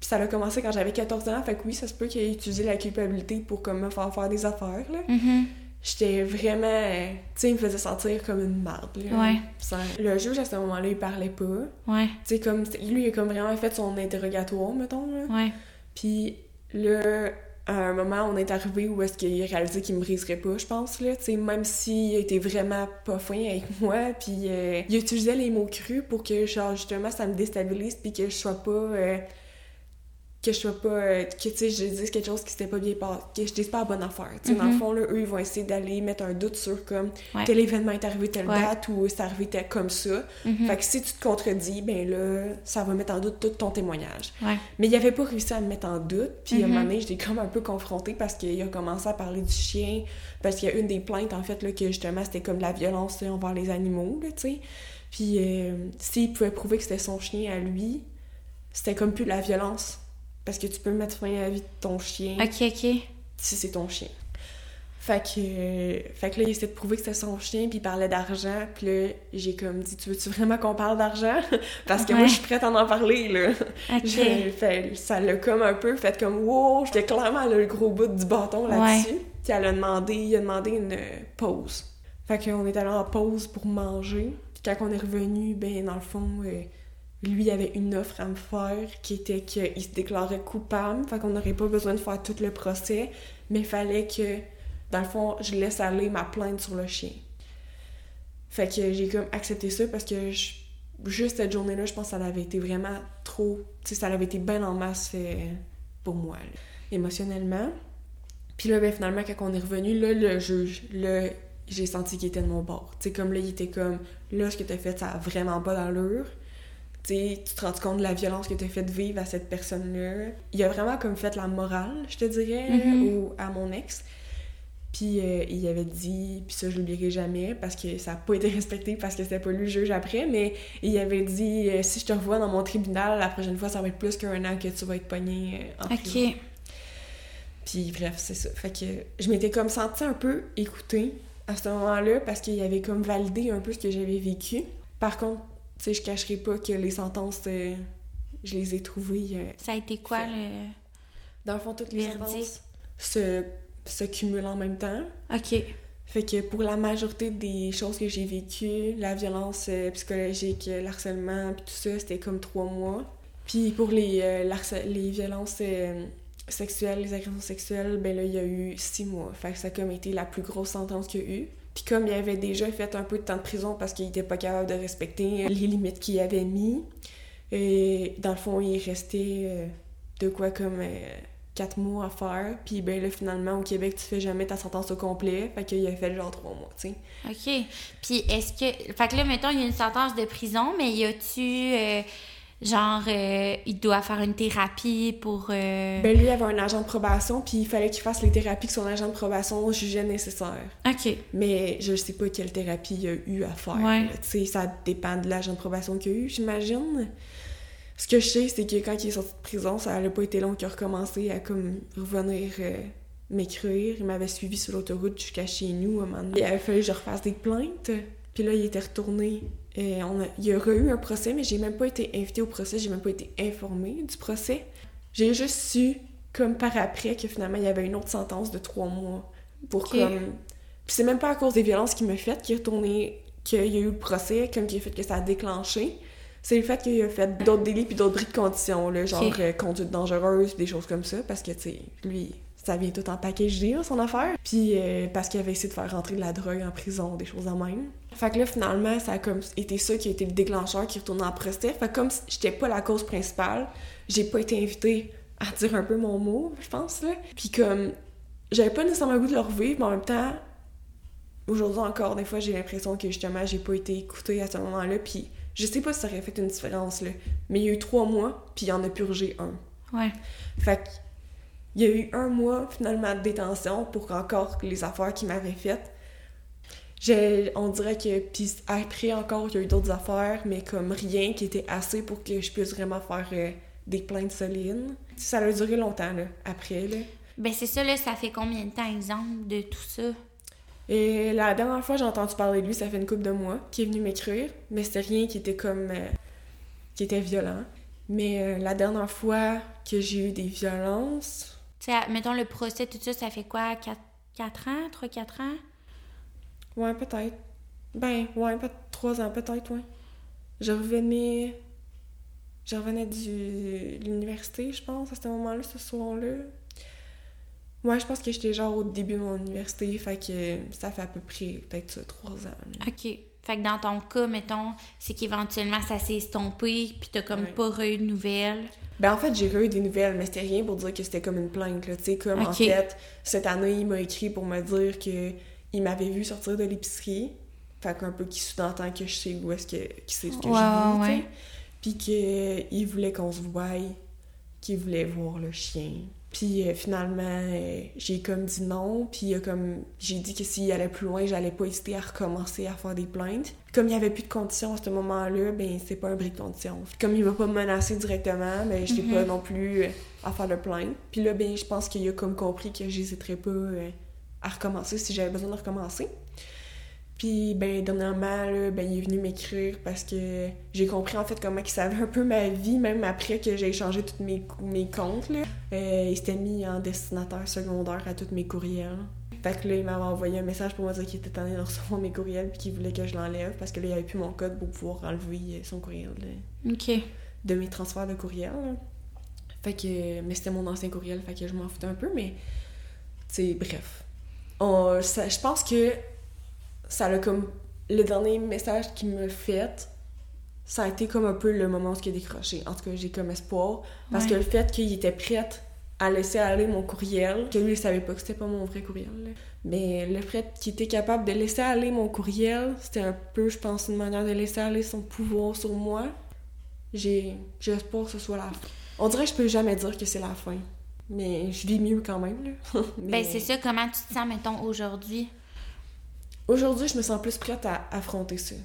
Speaker 6: Puis ça a commencé quand j'avais 14 ans. Fait que oui, ça se peut qu'il ait utilisé la culpabilité pour comme me faire faire des affaires, là.
Speaker 1: Mhm.
Speaker 6: J'étais vraiment... euh, Tu sais, il me faisait sentir comme une marde, là.
Speaker 1: Ouais.
Speaker 6: Ça- Le juge, à ce moment-là, il parlait pas.
Speaker 1: Ouais,
Speaker 6: Tu sais, comme... Lui, il a comme vraiment fait son interrogatoire, mettons, là.
Speaker 1: ouais.
Speaker 6: Puis là, à un moment, on est arrivé où est-ce qu'il a réalisé qu'il me briserait pas, je pense, là. Tu sais, même s'il était vraiment pas fin avec moi, puis euh, il utilisait les mots crus pour que, genre, justement, ça me déstabilise, puis que je sois pas... euh, que je sois pas... euh, que, tu sais, je dise quelque chose qui s'était pas bien passé, que je dise pas la bonne affaire. Tu sais, dans le
Speaker 1: Mhm.
Speaker 6: fond, là, eux, ils vont essayer d'aller mettre un doute sur, comme,
Speaker 1: Ouais.
Speaker 6: tel événement est arrivé telle
Speaker 1: Ouais.
Speaker 6: date, ou c'est arrivé tel- comme ça.
Speaker 1: Mhm.
Speaker 6: Fait que si tu te contredis, ben là, ça va mettre en doute tout ton témoignage.
Speaker 1: Ouais.
Speaker 6: Mais il avait pas réussi à me mettre en doute. Puis à un
Speaker 1: Mhm.
Speaker 6: moment donné, j'étais comme un peu confrontée parce qu'il a commencé à parler du chien. Parce qu'il y a une des plaintes, en fait, là, que justement, c'était comme de la violence envers les animaux, là, tu sais. Puis euh, s'il pouvait prouver que c'était son chien à lui, c'était comme plus de la violence. Parce que tu peux mettre fin à la vie de ton chien
Speaker 1: Ok, ok.
Speaker 6: si c'est ton chien. Fait que, euh, fait que là, il essayait de prouver que c'était son chien, puis il parlait d'argent. Puis là, j'ai comme dit, tu veux-tu vraiment qu'on parle d'argent? Parce que moi, je suis prête à en parler, là.
Speaker 1: Ok.
Speaker 6: J'ai fait, ça l'a comme un peu fait comme wow, j'étais clairement le gros bout du bâton là-dessus. Puis elle a demandé, il a demandé une pause. Fait qu'on est allé en pause pour manger. Puis quand on est revenu, ben dans le fond, euh, lui avait une offre à me faire qui était qu'il se déclarait coupable. Fait qu'on n'aurait pas besoin de faire tout le procès, mais il fallait que, dans le fond, je laisse aller ma plainte sur le chien. Fait que j'ai comme accepté ça parce que juste cette journée-là, je pense que ça avait été vraiment trop. Tu sais, ça avait été bien en masse pour moi, émotionnellement. Puis là, ben, finalement, quand on est revenu, là, le juge, là, j'ai senti qu'il était de mon bord. Tu sais, comme là, il était comme, là, ce que t'as fait, ça a vraiment pas d'allure. Tu tu te rends compte de la violence que t'as fait vivre à cette personne-là. Il a vraiment comme fait la morale, je te dirais,
Speaker 1: Mhm.
Speaker 6: au- à mon ex. Puis euh, il avait dit, puis ça je l'oublierai jamais parce que ça n'a pas été respecté parce que c'était pas lui le juge après, mais il avait dit euh, si je te revois dans mon tribunal la prochaine fois ça va être plus qu'un an que tu vas être pogné euh, en prison.
Speaker 1: Ok.
Speaker 6: Puis bref, c'est ça. Fait que je m'étais comme sentie un peu écoutée à ce moment-là parce qu'il avait comme validé un peu ce que j'avais vécu. Par contre, tu sais, je cacherai pas que les sentences, euh, je les ai trouvées. euh,
Speaker 1: Ça a été quoi le.
Speaker 6: dans le fond, toutes les
Speaker 1: Verdict?
Speaker 6: sentences se, se cumulent en même temps.
Speaker 1: Ok.
Speaker 6: Fait que pour la majorité des choses que j'ai vécues, la violence euh, psychologique, l'harcèlement, puis tout ça, c'était comme trois mois. Puis pour les, les violences sexuelles, les agressions sexuelles, ben là, il y a eu six mois. Fait que ça a comme été la plus grosse sentence qu'il y a eu. Puis comme il avait déjà fait un peu de temps de prison parce qu'il était pas capable de respecter les limites qu'il avait mis, et dans le fond, il restait euh, de quoi comme euh, quatre mois à faire. Puis ben là, finalement, au Québec, tu fais jamais ta sentence au complet. Fait qu'il a fait genre trois mois, tu sais.
Speaker 1: OK. Puis est-ce que... Fait que là, mettons, il y a une sentence de prison, mais y a-tu... euh, genre, euh, il doit faire une thérapie pour... euh,
Speaker 6: Ben lui, il avait un agent de probation, puis il fallait qu'il fasse les thérapies que son agent de probation jugeait nécessaires.
Speaker 1: OK.
Speaker 6: Mais je sais pas quelle thérapie il a eu à faire.
Speaker 1: Ouais.
Speaker 6: Tu sais, ça dépend de l'agent de probation qu'il a eu, j'imagine. Ce que je sais, c'est que quand il est sorti de prison, ça n'a pas été long qu'il a recommencé à comme revenir euh, m'écrire. Il m'avait suivi sur l'autoroute jusqu'à chez nous un moment donné. Il avait fallu que je refasse des plaintes. Puis là, il était retourné. Et on a- il y aurait eu un procès, mais j'ai même pas été invitée au procès, j'ai même pas été informée du procès. J'ai juste su, comme par après, que finalement, il y avait une autre sentence de trois mois pour
Speaker 1: Ok.
Speaker 6: comme... Puis c'est même pas à cause des violences qu'il m'a faites qu'il est retourné, qu'il y a eu le procès, comme qui a fait que ça a déclenché. C'est le fait qu'il a fait d'autres délits puis d'autres bris de conditions, là, genre euh, conduite dangereuse, des choses comme ça, parce que, tu sais, lui, ça vient tout en package deal, son affaire. Puis euh, parce qu'il avait essayé de faire rentrer de la drogue en prison, des choses de même. Fait que là, finalement, ça a comme été ça qui a été le déclencheur qui retourne en procès. Fait que comme j'étais pas la cause principale, j'ai pas été invitée à dire un peu mon mot, je pense, là. Puis comme, j'avais pas nécessairement le goût de le revivre, mais en même temps, aujourd'hui encore, des fois, j'ai l'impression que justement, j'ai pas été écoutée à ce moment-là. Puis je sais pas si ça aurait fait une différence, là. Mais il y a eu trois mois, puis il en a purgé un.
Speaker 1: Ouais.
Speaker 6: Fait que, il y a eu un mois finalement de détention pour encore les affaires qu'il m'avait faites. J'ai, on dirait que, puis après encore, il y a eu d'autres affaires, mais comme rien qui était assez pour que je puisse vraiment faire euh, des plaintes solides. Ça a duré longtemps, là, après, là.
Speaker 1: Ben c'est ça, là, ça fait combien de temps, exemple, de tout ça?
Speaker 6: Et la dernière fois que j'ai entendu parler de lui, ça fait une couple de mois, qui est venu m'écrire, mais c'était rien qui était comme... euh, qui était violent. Mais euh, la dernière fois que j'ai eu des violences,
Speaker 1: Tu sais, mettons, le procès, tout ça, ça fait quoi? 4, ans? 3-4 ans?
Speaker 6: Ouais, peut-être. Ben, ouais, peut trois ans, peut-être, ouais. Je revenais. Je revenais du... de l'université, je pense, à ce moment-là, ce soir-là. Ouais, je pense que j'étais genre au début de mon université, fait que ça fait à peu près peut-être ça, trois ans. là.
Speaker 1: OK. Fait que dans ton cas, mettons, c'est qu'éventuellement, ça s'est estompé, puis t'as comme
Speaker 6: Ouais.
Speaker 1: pas eu de nouvelles.
Speaker 6: Ben, en fait, j'ai eu des nouvelles, mais c'était rien pour dire que c'était comme une plainte, là. Tu sais, comme en fait, cette année, il m'a écrit pour me dire que il m'avait vu sortir de l'épicerie. Fait qu'un peu qu'il sous-entend que je sais où est-ce que, qu'il sait ce que
Speaker 1: Ouais,
Speaker 6: je vis,
Speaker 1: ouais.
Speaker 6: Puis qu'il voulait qu'on se voie, qu'il voulait voir le chien. Puis euh, finalement, euh, j'ai comme dit non. Puis comme j'ai dit que s'il allait plus loin, j'allais pas hésiter à recommencer à faire des plaintes. Comme il y avait plus de conditions à ce moment-là, ben c'est pas un bris de conditions. Comme il m'a pas menacé directement, ben j'étais pas non plus euh, à faire de plainte. Puis là, ben je pense qu'il a comme compris que j'hésiterais pas à recommencer si j'avais besoin de recommencer. Puis, ben, dernièrement, là, ben, il est venu m'écrire parce que j'ai compris, en fait, comment il savait un peu ma vie, même après que j'ai changé tous mes, mes comptes, là. Euh, il s'était mis en destinataire secondaire à tous mes courriels. Fait que là, il m'avait envoyé un message pour me dire qu'il était tanné de recevoir mes courriels puis qu'il voulait que je l'enlève parce que là, il avait plus mon code pour pouvoir enlever euh, son courriel là,
Speaker 1: OK.
Speaker 6: de mes transferts de courriel. là. Fait que... Mais c'était mon ancien courriel, fait que je m'en foutais un peu, mais... Tu sais, bref. On- ça- je pense que ça a comme... Le dernier message qu'il m'a fait, ça a été comme un peu le moment où il a décroché. En tout cas, j'ai comme espoir. Parce
Speaker 1: Ouais.
Speaker 6: que le fait qu'il était prêt à laisser aller mon courriel, que lui, il savait pas que c'était pas mon vrai courriel, là. mais le fait qu'il était capable de laisser aller mon courriel, c'était un peu, je pense, une manière de laisser aller son pouvoir sur moi. J'ai j'ai espoir que ce soit la fin. On dirait que je peux jamais dire que c'est la fin. Mais je vis mieux quand même, là. Mais
Speaker 1: Ben c'est ça, comment tu te sens, mettons, aujourd'hui?
Speaker 6: Aujourd'hui, je me sens plus prête à affronter ça.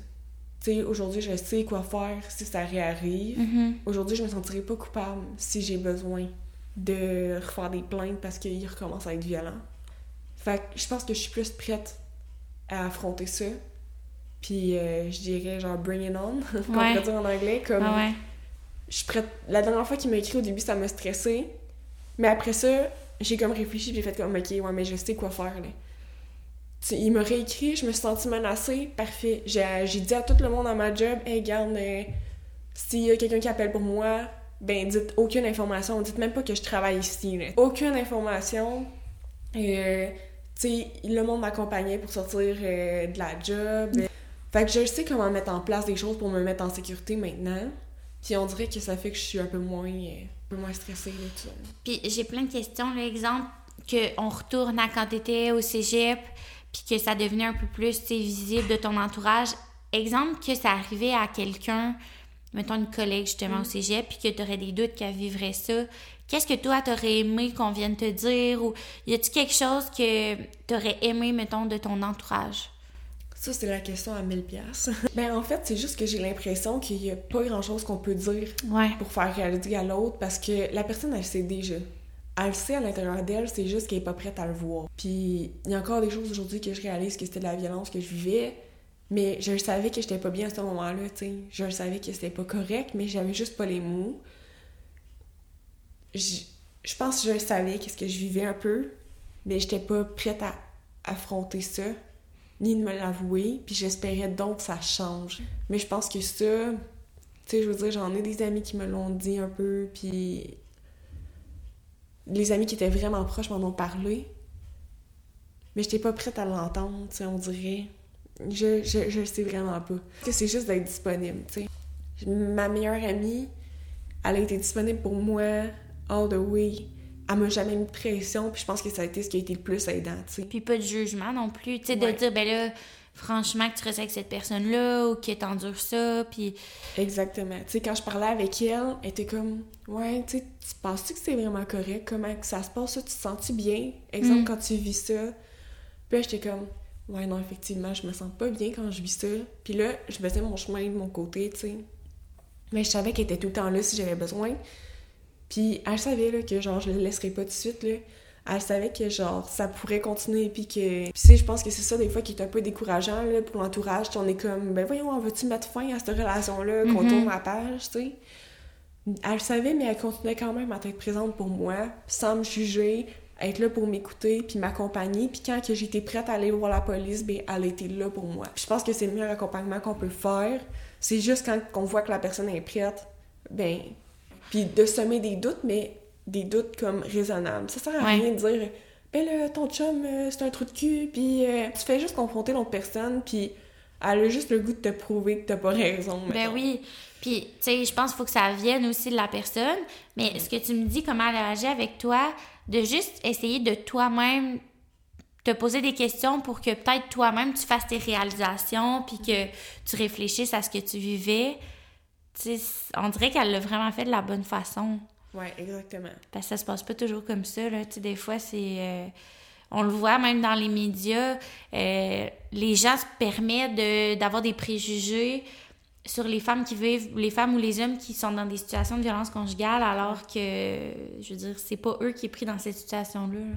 Speaker 6: Tu sais, aujourd'hui, je sais quoi faire si ça réarrive.
Speaker 1: Mhm.
Speaker 6: Aujourd'hui, je me sentirai pas coupable si j'ai besoin de refaire des plaintes parce qu'il recommence à être violent. Fait que je pense que je suis plus prête à affronter ça. Puis euh, je dirais genre bring it on, qu'on
Speaker 1: Ouais.
Speaker 6: pourrait dire en anglais. Comme
Speaker 1: Ah ouais.
Speaker 6: je suis prête. La dernière fois qu'il m'a écrit au début, ça m'a stressé. Mais après ça, j'ai comme réfléchi j'ai fait comme ok, ouais, mais je sais quoi faire là. Il m'a réécrit, je me suis sentie menacée, parfait. J'ai dit à tout le monde à ma job, hey, garde, euh, s'il y a quelqu'un qui appelle pour moi, ben dites aucune information, dites même pas que je travaille ici. Aucune information. Euh, le monde m'accompagnait pour sortir euh, de la job. Fait que je sais comment mettre en place des choses pour me mettre en sécurité maintenant. Puis on dirait que ça fait que je suis un peu moins, moins stressée tout.
Speaker 1: Puis j'ai plein de questions. L'exemple qu'on retourne à quand t'étais au cégep, puis que ça devenait un peu plus tu sais, visible de ton entourage. Exemple que ça arrivait à quelqu'un, mettons une collègue justement au cégep, puis que t'aurais des doutes qu'elle vivrait ça. Qu'est-ce que toi, t'aurais aimé qu'on vienne te dire? Ou y a-tu quelque chose que t'aurais aimé, mettons, de ton entourage?
Speaker 6: Ça, c'est la question à 1000 pièces. Ben en fait, c'est juste que j'ai l'impression qu'il y a pas grand-chose qu'on peut dire
Speaker 1: Ouais.
Speaker 6: pour faire réaliser à l'autre parce que la personne, elle sait déjà. Elle le sait à l'intérieur d'elle, c'est juste qu'elle est pas prête à le voir. Puis il y a encore des choses aujourd'hui que je réalise que c'était de la violence que je vivais, mais je savais que j'étais pas bien à ce moment-là, tu sais. Je savais que c'était pas correct, mais j'avais juste pas les mots. Je, je pense que je savais qu'est-ce que je vivais un peu, mais j'étais pas prête à affronter ça, ni de me l'avouer, puis j'espérais donc que ça change. Mais je pense que ça, tu sais, je veux dire, j'en ai des amis qui me l'ont dit un peu, puis les amis qui étaient vraiment proches m'en ont parlé, mais j'étais pas prête à l'entendre, tu sais, on dirait. Je, je, je sais vraiment pas. Que c'est juste d'être disponible, tu sais. Ma meilleure amie, elle a été disponible pour moi all the way. Elle m'a jamais mis de pression, puis je pense que ça a été ce qui a été le plus aidant, tu sais.
Speaker 1: Puis pas de jugement non plus. Tu sais,
Speaker 6: Ouais.
Speaker 1: de dire, ben là, franchement, que tu restes avec cette personne-là ou que t'endures ça. Puis
Speaker 6: Exactement. Tu sais, quand je parlais avec elle, elle était comme Ouais, tu sais, tu penses-tu que c'est vraiment correct? Comment que ça se passe, ça? Tu te sens-tu bien? Exemple,
Speaker 1: Mm.
Speaker 6: quand tu vis ça. Puis j'étais comme Ouais, non, effectivement, je me sens pas bien quand je vis ça. Puis là, je faisais mon chemin de mon côté, tu sais. Mais je savais qu'elle était tout le temps là si j'avais besoin. Puis elle savait là, que genre je le laisserais pas tout de suite là. Elle savait que genre ça pourrait continuer puis que tu sais je pense que c'est ça des fois qui est un peu décourageant là pour l'entourage, on est comme ben voyons, on va-tu mettre fin à cette relation là qu'on
Speaker 1: Mhm.
Speaker 6: tourne la page, tu sais? Elle le savait mais elle continuait quand même à être présente pour moi, sans me juger, être là pour m'écouter puis m'accompagner puis quand que j'étais prête à aller voir la police, ben elle était là pour moi. Je pense que c'est le meilleur accompagnement qu'on peut faire. C'est juste quand on voit que la personne est prête, ben puis de semer des doutes, mais des doutes comme raisonnables. Ça sert à
Speaker 1: Ouais.
Speaker 6: rien de dire ben là, ton chum, euh, c'est un trou de cul, puis euh, tu fais juste confronter l'autre personne, puis elle a juste le goût de te prouver que t'as pas raison.
Speaker 1: Ben
Speaker 6: mettons.
Speaker 1: oui. Puis, tu sais, je pense qu'il faut que ça vienne aussi de la personne. Mais ce que tu me dis, comment elle agit avec toi, de juste essayer de toi-même te poser des questions pour que peut-être toi-même tu fasses tes réalisations puis que tu réfléchisses à ce que tu vivais. Tu sais, on dirait qu'elle l'a vraiment fait de la bonne façon.
Speaker 6: Ouais, exactement.
Speaker 1: Parce que ça se passe pas toujours comme ça, là. Tu sais, des fois, c'est... euh, on le voit même dans les médias, euh, les gens se permettent de- d'avoir des préjugés sur les femmes qui vivent, les femmes ou les hommes qui sont dans des situations de violence conjugale, alors que, je veux dire, c'est pas eux qui est pris dans cette situation-là. là.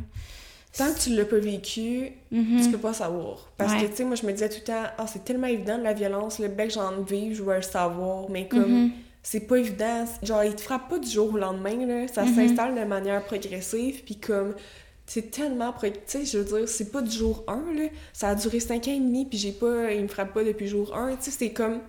Speaker 6: Tant que tu l'as pas vécu,
Speaker 1: Mhm.
Speaker 6: tu peux pas savoir. Parce
Speaker 1: Ouais.
Speaker 6: que, tu sais, moi, je me disais tout le temps, ah, c'est tellement évident de la violence, le bec, j'en vis, je vais le savoir, mais comme,
Speaker 1: Mhm.
Speaker 6: C'est pas évident. Genre, il te frappe pas du jour au lendemain, là. Ça
Speaker 1: Mhm.
Speaker 6: s'installe de manière progressive, puis comme, c'est tellement, tu sais, je veux dire, c'est pas du jour 1, là. Ça a duré 5 ans et demi, puis j'ai pas, il me frappe pas depuis jour 1, tu sais, c'est comme,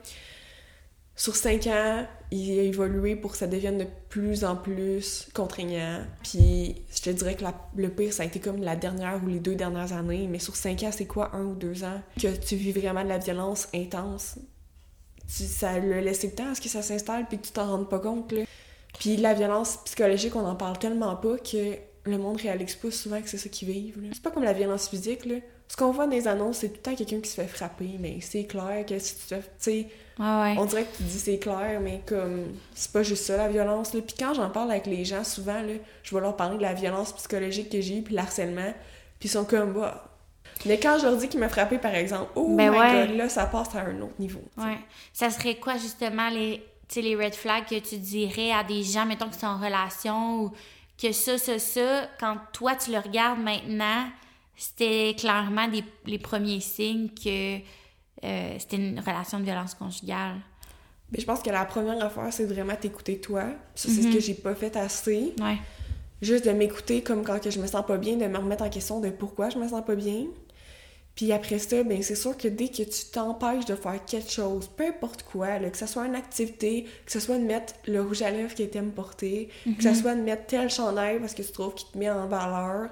Speaker 6: sur 5 ans, il a évolué pour que ça devienne de plus en plus contraignant. Puis je te dirais que la- le pire, ça a été comme la dernière ou les deux dernières années. Mais sur 5 ans, c'est quoi, un ou deux ans? Que tu vis vraiment de la violence intense? Tu- ça le laissé le temps à ce que ça s'installe puis que tu t'en rendes pas compte, là. Puis la violence psychologique, on en parle tellement pas que le monde réalise pas souvent que c'est ça qu'ils vivent. C'est pas comme la violence physique, là. Ce qu'on voit dans les annonces, c'est tout le temps quelqu'un qui se fait frapper, mais c'est clair que si tu te fais... Tu sais,
Speaker 1: Ouais, ouais.
Speaker 6: on dirait que tu dis c'est clair, mais comme c'est pas juste ça la violence. Là. Puis quand j'en parle avec les gens, souvent, là, je vais leur parler de la violence psychologique que j'ai eu, puis l'harcèlement, puis ils sont comme bah. Mais quand je leur dis qu'ils m'ont frappé, par exemple, oh
Speaker 1: Ben
Speaker 6: my
Speaker 1: ouais.
Speaker 6: god, là, ça passe à un autre niveau.
Speaker 1: Ouais. Ça serait quoi, justement, les, tu sais, les red flags que tu dirais à des gens, mettons, qui sont en relation ou que ça, ça, ça, quand toi, tu le regardes maintenant, c'était clairement des, les premiers signes que euh, c'était une relation de violence conjugale?
Speaker 6: Mais je pense que la première affaire, c'est vraiment t'écouter toi. Ça, c'est ce
Speaker 1: Mhm.
Speaker 6: que j'ai pas fait assez.
Speaker 1: Ouais.
Speaker 6: Juste de m'écouter comme quand que je me sens pas bien, de me remettre en question de pourquoi je me sens pas bien. Puis après ça, ben c'est sûr que dès que tu t'empêches de faire quelque chose, peu importe quoi, là, que ce soit une activité, que ce soit de mettre le rouge à lèvres que t'aimes porter, que ce soit de mettre tel chandail parce que tu trouves qu'il te met en valeur,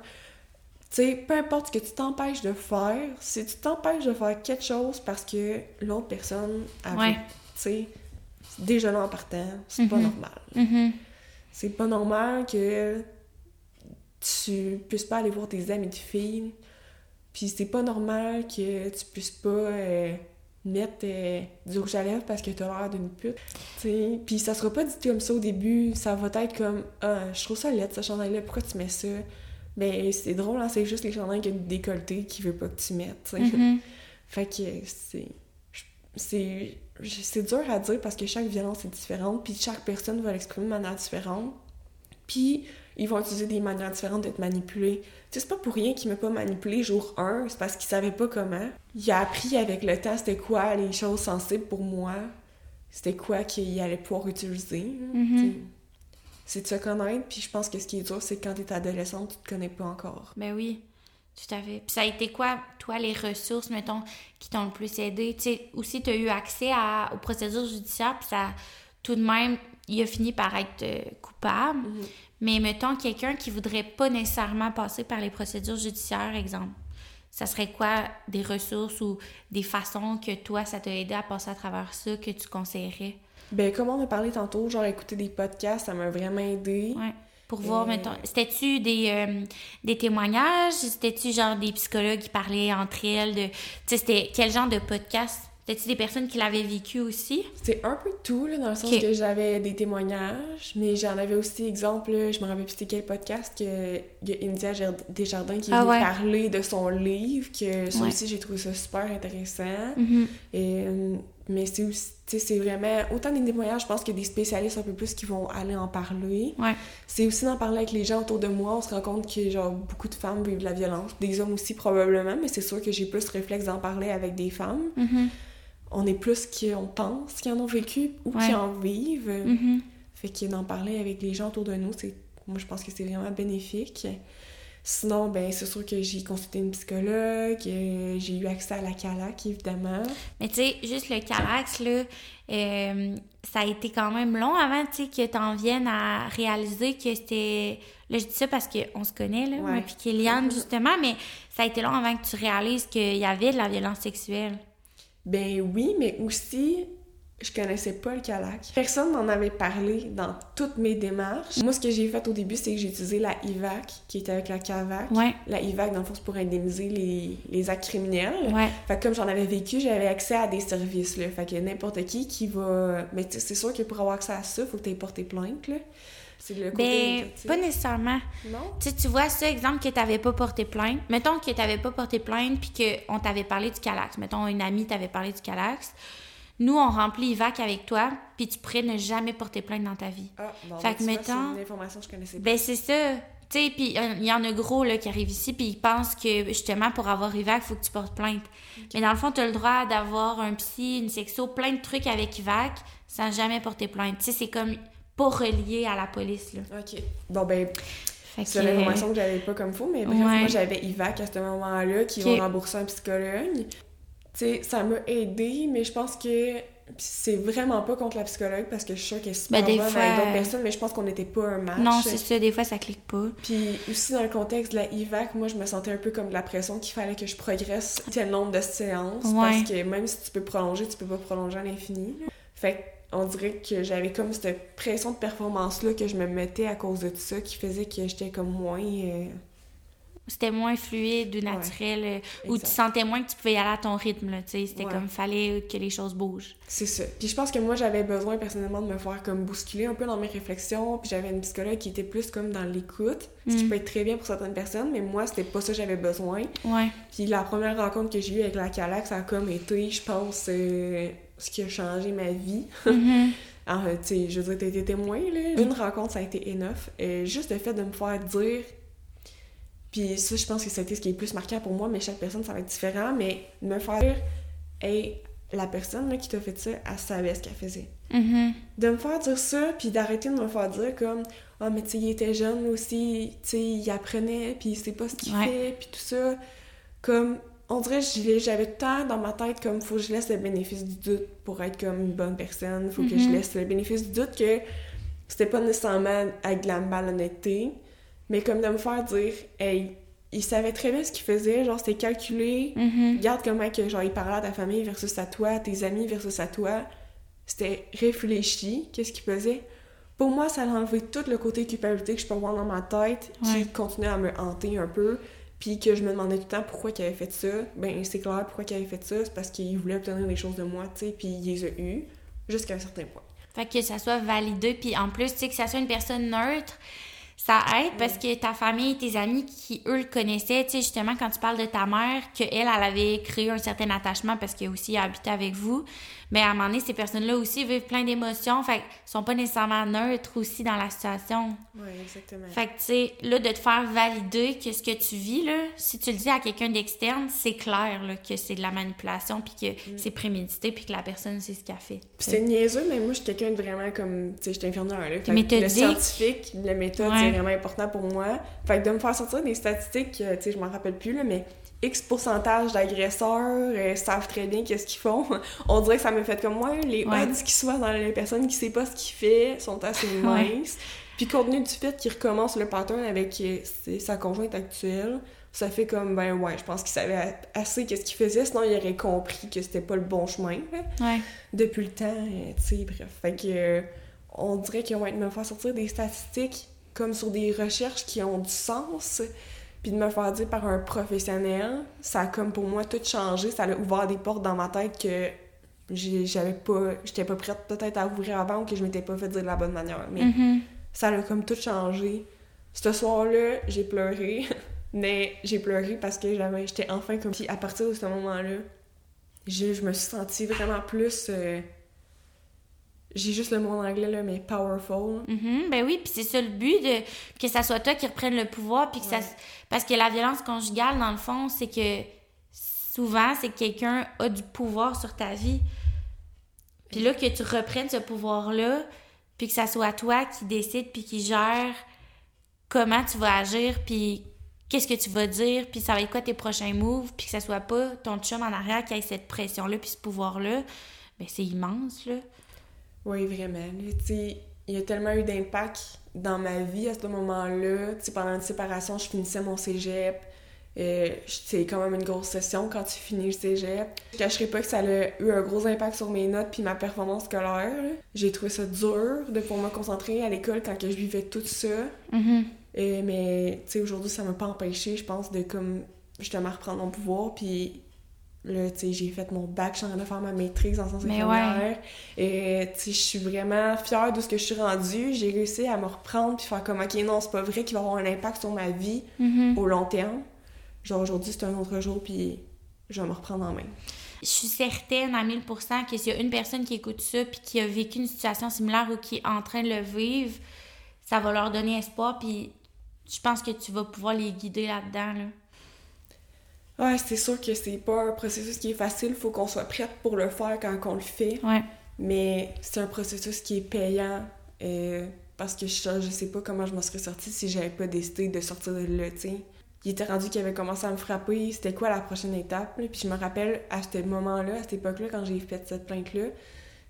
Speaker 6: Tu sais, peu importe ce que tu t'empêches de faire, si tu t'empêches de faire quelque chose parce que l'autre personne a
Speaker 1: Ouais.
Speaker 6: tu sais, déjà là en partant, c'est pas
Speaker 1: Mhm.
Speaker 6: normal.
Speaker 1: Mhm.
Speaker 6: C'est pas normal que tu puisses pas aller voir tes amis de filles. Puis c'est pas normal que tu puisses pas euh, mettre euh, du rouge à lèvres parce que t'as l'air d'une pute. T'sais. Puis ça sera pas dit comme ça au début. Ça va être comme Ah, je trouve ça laid, ce chandail-là, pourquoi tu mets ça? Ben c'est drôle, hein, c'est juste les chandails qui ont décolleté qui veut pas que tu mettes.
Speaker 1: Mhm.
Speaker 6: Fait que c'est. C'est c'est dur à dire parce que chaque violence est différente, puis chaque personne va l'exprimer de manière différente. Puis ils vont utiliser des manières différentes d'être manipulés. Tu sais, c'est pas pour rien qu'il m'a pas manipulé jour 1, c'est parce qu'il savait pas comment. Il a appris avec le temps c'était quoi les choses sensibles pour moi, c'était quoi qu'il allait pouvoir utiliser.
Speaker 1: Mhm.
Speaker 6: sais. C'est de se connaître, puis je pense que ce qui est dur, c'est quand t'es adolescente, tu te connais pas encore.
Speaker 1: Ben oui, tout à fait. Puis ça a été quoi, toi, les ressources, mettons, qui t'ont le plus aidé? Tu sais, aussi, tu as eu accès à, aux procédures judiciaires, puis ça, tout de même, il a fini par être euh, coupable.
Speaker 6: Mhm.
Speaker 1: Mais mettons, quelqu'un qui voudrait pas nécessairement passer par les procédures judiciaires, exemple, ça serait quoi des ressources ou des façons que toi, ça t'a aidé à passer à travers ça, que tu conseillerais?
Speaker 6: Ben, comme on a parlé tantôt, genre écouter des podcasts, ça m'a vraiment aidé.
Speaker 1: Ouais. Pour voir,
Speaker 6: Euh,
Speaker 1: mettons, c'était-tu des, euh, des témoignages? C'était-tu genre des psychologues qui parlaient entre elles? De, tu sais, c'était quel genre de podcast? C'était-tu des personnes qui l'avaient vécu aussi?
Speaker 6: C'est un peu tout, là, dans le sens que j'avais des témoignages, mais j'en avais aussi, exemple, là, je me rappelle plus c'était quel podcast, que y a India Desjardins qui est
Speaker 1: Ah
Speaker 6: venue
Speaker 1: ouais.
Speaker 6: parler de son livre, que ça
Speaker 1: Ouais.
Speaker 6: aussi, j'ai trouvé ça super intéressant.
Speaker 1: Mhm.
Speaker 6: Et, euh, mais c'est aussi, c'est vraiment, autant des témoignages, je pense que des spécialistes un peu plus qui vont aller en parler.
Speaker 1: Ouais.
Speaker 6: C'est aussi d'en parler avec les gens autour de moi, on se rend compte que, genre, beaucoup de femmes vivent de la violence, des hommes aussi probablement, mais c'est sûr que j'ai plus réflexe d'en parler avec des femmes.
Speaker 1: Mhm.
Speaker 6: On est plus qu'on pense qu'ils en ont vécu ou
Speaker 1: Ouais.
Speaker 6: qui en vivent.
Speaker 1: Mhm.
Speaker 6: Fait que d'en parler avec les gens autour de nous, c'est moi je pense que c'est vraiment bénéfique. Sinon, ben c'est sûr que j'ai consulté une psychologue, euh, j'ai eu accès à la CALAC, évidemment.
Speaker 1: Mais tu sais, juste le Calax, là, euh, ça a été quand même long avant, tu sais, que t'en viennes à réaliser que c'était... Là, je dis ça parce qu'on se connaît, là, moi
Speaker 6: Ouais.
Speaker 1: puis Kéliane, justement, mais ça a été long avant que tu réalises qu'il y avait de la violence sexuelle.
Speaker 6: Ben oui, mais aussi, je connaissais pas le CALAC. Personne m'en avait parlé dans toutes mes démarches. Moi, ce que j'ai fait au début, c'est que j'ai utilisé la IVAC, qui était avec la CAVAC.
Speaker 1: Ouais,
Speaker 6: La IVAC, dans le fond, c'est pour indemniser les, les actes criminels.
Speaker 1: ouais.
Speaker 6: Fait que comme j'en avais vécu, j'avais accès à des services, là. Fait que n'importe qui qui va... Mais c'est sûr que pour avoir accès à ça, faut que t'aies porté plainte, là. C'est le côté...
Speaker 1: Ben, pas nécessairement.
Speaker 6: Non?
Speaker 1: Tu sais, tu vois ça, exemple, que t'avais pas porté plainte. Mettons que t'avais pas porté plainte puis qu'on t'avait parlé du Calax. Mettons, une amie t'avait parlé du Calax. Nous, on remplit IVAC avec toi, puis tu pourrais ne jamais porter plainte dans ta vie.
Speaker 6: Ah, bon,
Speaker 1: Fait
Speaker 6: ben,
Speaker 1: que mettons-
Speaker 6: c'est une information que je connaissais pas.
Speaker 1: Ben, c'est ça. Tu sais, puis euh, il y en a gros là, qui arrivent ici, puis ils pensent que justement pour avoir IVAC, il faut que tu portes plainte. Mais dans le fond, tu as le droit d'avoir un psy, une sexo, plein de trucs avec IVAC sans jamais porter plainte. Tu sais, c'est comme pas relié à la police. Là.
Speaker 6: OK. Bon, ben, c'est
Speaker 1: que,
Speaker 6: l'information que j'avais pas comme faux, mais bref,
Speaker 1: Ouais.
Speaker 6: moi, j'avais IVAC à ce moment-là, qui
Speaker 1: Ok.
Speaker 6: vont rembourser un psychologue. Tu sais, ça m'a aidé, mais je pense que c'est vraiment pas contre la psychologue, parce que je suis sûre qu'elle est super
Speaker 1: Ben,
Speaker 6: bonne
Speaker 1: fois-
Speaker 6: avec d'autres personnes, mais je pense qu'on n'était pas un match.
Speaker 1: Non, c'est ça, des fois, ça clique pas.
Speaker 6: Puis aussi dans le contexte de la IVAC, moi je me sentais un peu comme de la pression qu'il fallait que je progresse tel nombre de séances
Speaker 1: Ouais.
Speaker 6: parce que même si tu peux prolonger, tu peux pas prolonger à l'infini. Fait on dirait que j'avais comme cette pression de performance là que je me mettais à cause de tout ça qui faisait que j'étais comme moins euh,
Speaker 1: C'était moins fluide ou naturel, euh, ou tu sentais moins que tu pouvais y aller à ton rythme. là, tu sais. C'était
Speaker 6: Ouais.
Speaker 1: comme fallait que les choses bougent.
Speaker 6: c'est ça. Puis je pense que moi j'avais besoin personnellement de me faire comme bousculer un peu dans mes réflexions, puis j'avais une psychologue qui était plus comme dans l'écoute, ce qui
Speaker 1: Mm.
Speaker 6: peut être très bien pour certaines personnes, mais moi c'était pas ça que j'avais besoin.
Speaker 1: Ouais.
Speaker 6: Puis la première rencontre que j'ai eue avec la Calax, ça a comme été, je pense, euh, ce qui a changé ma vie.
Speaker 1: Mhm.
Speaker 6: En fait, tu sais, je veux dire, t'as été témoin, là. Une rencontre, ça a été enough. Euh, juste le fait de me faire dire... Puis ça, je pense que c'était ce qui est le plus marquant pour moi, mais chaque personne, ça va être différent. Mais de me faire dire, hey, la personne là, qui t'a fait ça, elle savait ce qu'elle faisait.
Speaker 1: Mhm.
Speaker 6: De me faire dire ça, puis d'arrêter de me faire dire comme « Ah, mais tu sais, il était jeune aussi, tu sais, il apprenait, puis il sait pas ce qu'il
Speaker 1: Ouais.
Speaker 6: fait, puis tout ça. » Comme, on dirait, que j'avais tant dans ma tête comme « Faut que je laisse le bénéfice du doute pour être comme une bonne personne. Faut que je
Speaker 1: Mhm.
Speaker 6: laisse le bénéfice du doute que c'était pas nécessairement avec de la malhonnêteté, mais comme de me faire dire « Hey, il savait très bien ce qu'il faisait, genre c'était calculé.
Speaker 1: Mhm.
Speaker 6: Regarde comment que genre il parlait à ta famille versus à toi, à tes amis versus à toi. C'était réfléchi, qu'est-ce qu'il faisait. Pour moi, ça a enlevé tout le côté culpabilité que je peux avoir dans ma tête,
Speaker 1: Ouais.
Speaker 6: qui continuait à me hanter un peu, puis que je me demandais tout le temps pourquoi il avait fait ça. Ben c'est clair pourquoi il avait fait ça, c'est parce qu'il voulait obtenir des choses de moi, tu sais, puis il les a eues jusqu'à un certain point.
Speaker 1: Fait que ça soit validé, puis en plus, tu sais, que ça soit une personne neutre, ça aide parce que ta famille, tes amis qui, eux, le connaissaient, tu sais, justement, quand tu parles de ta mère, qu'elle, elle avait créé un certain attachement parce qu'elle aussi a habité avec vous, mais à un moment donné, ces personnes-là aussi vivent plein d'émotions, fait sont pas nécessairement neutres aussi dans la situation.
Speaker 6: Ouais, exactement.
Speaker 1: Fait que, tu sais, là, de te faire valider que ce que tu vis, là, si tu le dis à quelqu'un d'externe, c'est clair, là, que c'est de la manipulation, puis que c'est prémédité, puis que la personne sait ce qu'elle fait.
Speaker 6: C'est niaiseux, mais moi, je suis quelqu'un de vraiment comme. Tu sais, j'étais infirmière, là. Fait que
Speaker 1: méthodique.
Speaker 6: Le scientifique, la méthode,
Speaker 1: Ouais.
Speaker 6: c'est vraiment important pour moi. Fait que de me faire sortir des statistiques, euh, tu sais, je m'en rappelle plus, là, mais X pourcentage d'agresseurs euh, savent très bien qu'est-ce qu'ils font. On dirait que ça me fait comme moi. Les
Speaker 1: Ouais.
Speaker 6: odds qui soient dans les personnes qui savent pas ce qu'ils fait sont assez minces. Puis compte tenu du fait qu'il recommence le pattern avec euh, sa conjointe actuelle, ça fait comme, ben ouais, je pense qu'il savait assez qu'est-ce qu'il faisait, sinon il aurait compris que c'était pas le bon chemin. là
Speaker 1: Ouais.
Speaker 6: depuis le temps, euh, tu sais, bref. Fait que, on dirait ouais, de me faire sortir des statistiques comme sur des recherches qui ont du sens, puis de me faire dire par un professionnel, ça a comme pour moi tout changé, ça a ouvert des portes dans ma tête que j'avais pas, j'étais pas prête peut-être à ouvrir avant ou que je m'étais pas fait dire de la bonne manière. Mais
Speaker 1: Mhm.
Speaker 6: ça a comme tout changé. Ce soir-là, j'ai pleuré, mais j'ai pleuré parce que j'avais, j'étais enfin comme. Puis à partir de ce moment-là, je, je me suis sentie vraiment plus. euh, j'ai juste le mot en anglais, là, mais powerful.
Speaker 1: Mhm, ben oui, puis c'est ça le but, de, que ça soit toi qui reprenne le pouvoir, puis que ça... Parce que la violence conjugale, dans le fond, c'est que souvent, c'est que quelqu'un a du pouvoir sur ta vie. Puis là, que tu reprennes ce pouvoir-là, puis que ça soit toi qui décide, puis qui gère comment tu vas agir, puis qu'est-ce que tu vas dire, puis ça va être quoi tes prochains moves, puis que ça soit pas ton chum en arrière qui ait cette pression-là, puis ce pouvoir-là, ben c'est immense, là.
Speaker 6: Oui, vraiment. tu sais, il y a tellement eu d'impact dans ma vie à ce moment-là. Tu sais, pendant une séparation, je finissais mon cégep. Euh, c'est quand même une grosse session quand tu finis le cégep. Je cacherai pas que ça a eu un gros impact sur mes notes puis ma performance scolaire. J'ai trouvé ça dur de pour me concentrer à l'école quand que je vivais tout ça.
Speaker 1: Mhm.
Speaker 6: Euh, mais tu sais, aujourd'hui, ça m'a pas empêché, je pense, de comme justement reprendre mon pouvoir. Puis là, tu sais, j'ai fait mon bac, je suis en train de faire ma maîtrise en sciences
Speaker 1: Mais
Speaker 6: infirmières. Et tu sais, je suis vraiment fière de ce que je suis rendue. J'ai réussi à me reprendre puis faire comme, ok, non, c'est pas vrai qu'il va avoir un impact sur ma vie
Speaker 1: Mhm.
Speaker 6: au long terme. Genre aujourd'hui, c'est un autre jour, puis je vais me reprendre en main.
Speaker 1: Je suis certaine à 1000% que s'il y a une personne qui écoute ça puis qui a vécu une situation similaire ou qui est en train de le vivre, ça va leur donner espoir puis je pense que tu vas pouvoir les guider là-dedans. Là.
Speaker 6: Ouais, c'est sûr que c'est pas un processus qui est facile, faut qu'on soit prête pour le faire quand on le fait.
Speaker 1: Ouais.
Speaker 6: Mais c'est un processus qui est payant euh, parce que je, je sais pas comment je m'en serais sortie si j'avais pas décidé de sortir de là, tu. Il était rendu qu'il avait commencé à me frapper, c'était quoi la prochaine étape, là? Puis je me rappelle à ce moment-là, à cette époque-là, quand j'ai fait cette plainte-là,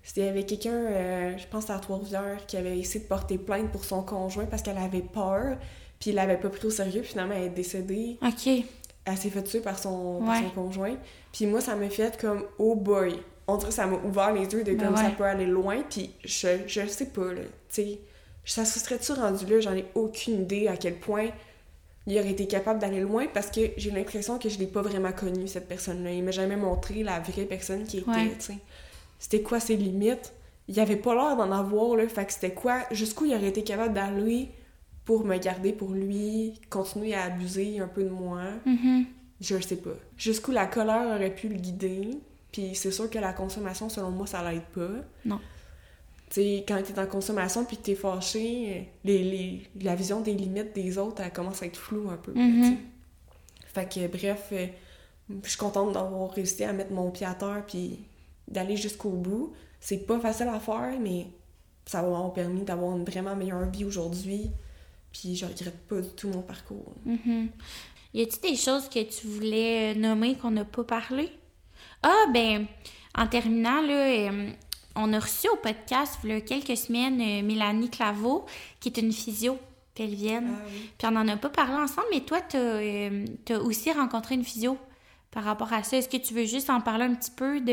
Speaker 6: c'était avec quelqu'un, euh, je pense à Trois-Rivières, qui avait essayé de porter plainte pour son conjoint parce qu'elle avait peur, puis il l'avait pas pris au sérieux, puis finalement elle est décédée
Speaker 1: OK.
Speaker 6: Elle s'est fait tuer par son, par
Speaker 1: Ouais.
Speaker 6: son conjoint. Puis moi, ça m'a fait comme, oh boy. On dirait ça m'a ouvert les yeux de
Speaker 1: Ben
Speaker 6: comme
Speaker 1: ouais.
Speaker 6: ça peut aller loin. Puis je, je sais pas, là. Tu sais, ça se serait-tu rendu là? J'en ai aucune idée à quel point il aurait été capable d'aller loin parce que j'ai l'impression que je l'ai pas vraiment connu, cette personne-là. Il m'a jamais montré la vraie personne qui était,
Speaker 1: Ouais.
Speaker 6: tu sais. C'était quoi ses limites? Il avait pas l'air d'en avoir, là. Fait que c'était quoi? Jusqu'où il aurait été capable d'aller pour me garder pour lui, continuer à abuser un peu de moi?
Speaker 1: Mhm.
Speaker 6: Je sais pas. Jusqu'où la colère aurait pu le guider. Puis c'est sûr que la consommation, selon moi, ça l'aide pas.
Speaker 1: Non.
Speaker 6: Tu sais, quand t'es en consommation puis que t'es fâché, les, les- la vision des limites des autres, elle commence à être floue un peu.
Speaker 1: Mhm.
Speaker 6: sais. Fait que bref, euh, je suis contente d'avoir réussi à mettre mon pied à terre puis d'aller jusqu'au bout. C'est pas facile à faire, mais ça m'avoir permis d'avoir une vraiment meilleure vie aujourd'hui. Puis je regrette pas du tout mon parcours.
Speaker 1: Mhm. Y a-t-il des choses que tu voulais euh, nommer qu'on n'a pas parlé? Ah, ben, en terminant, là, euh, on a reçu au podcast, il y a quelques semaines, euh, Mélanie Claveau, qui est une physio pelvienne.
Speaker 6: Ah oui.
Speaker 1: Puis on n'en a pas parlé ensemble, mais toi, tu as, aussi rencontré une physio par rapport à ça. Est-ce que tu veux juste en parler un petit peu de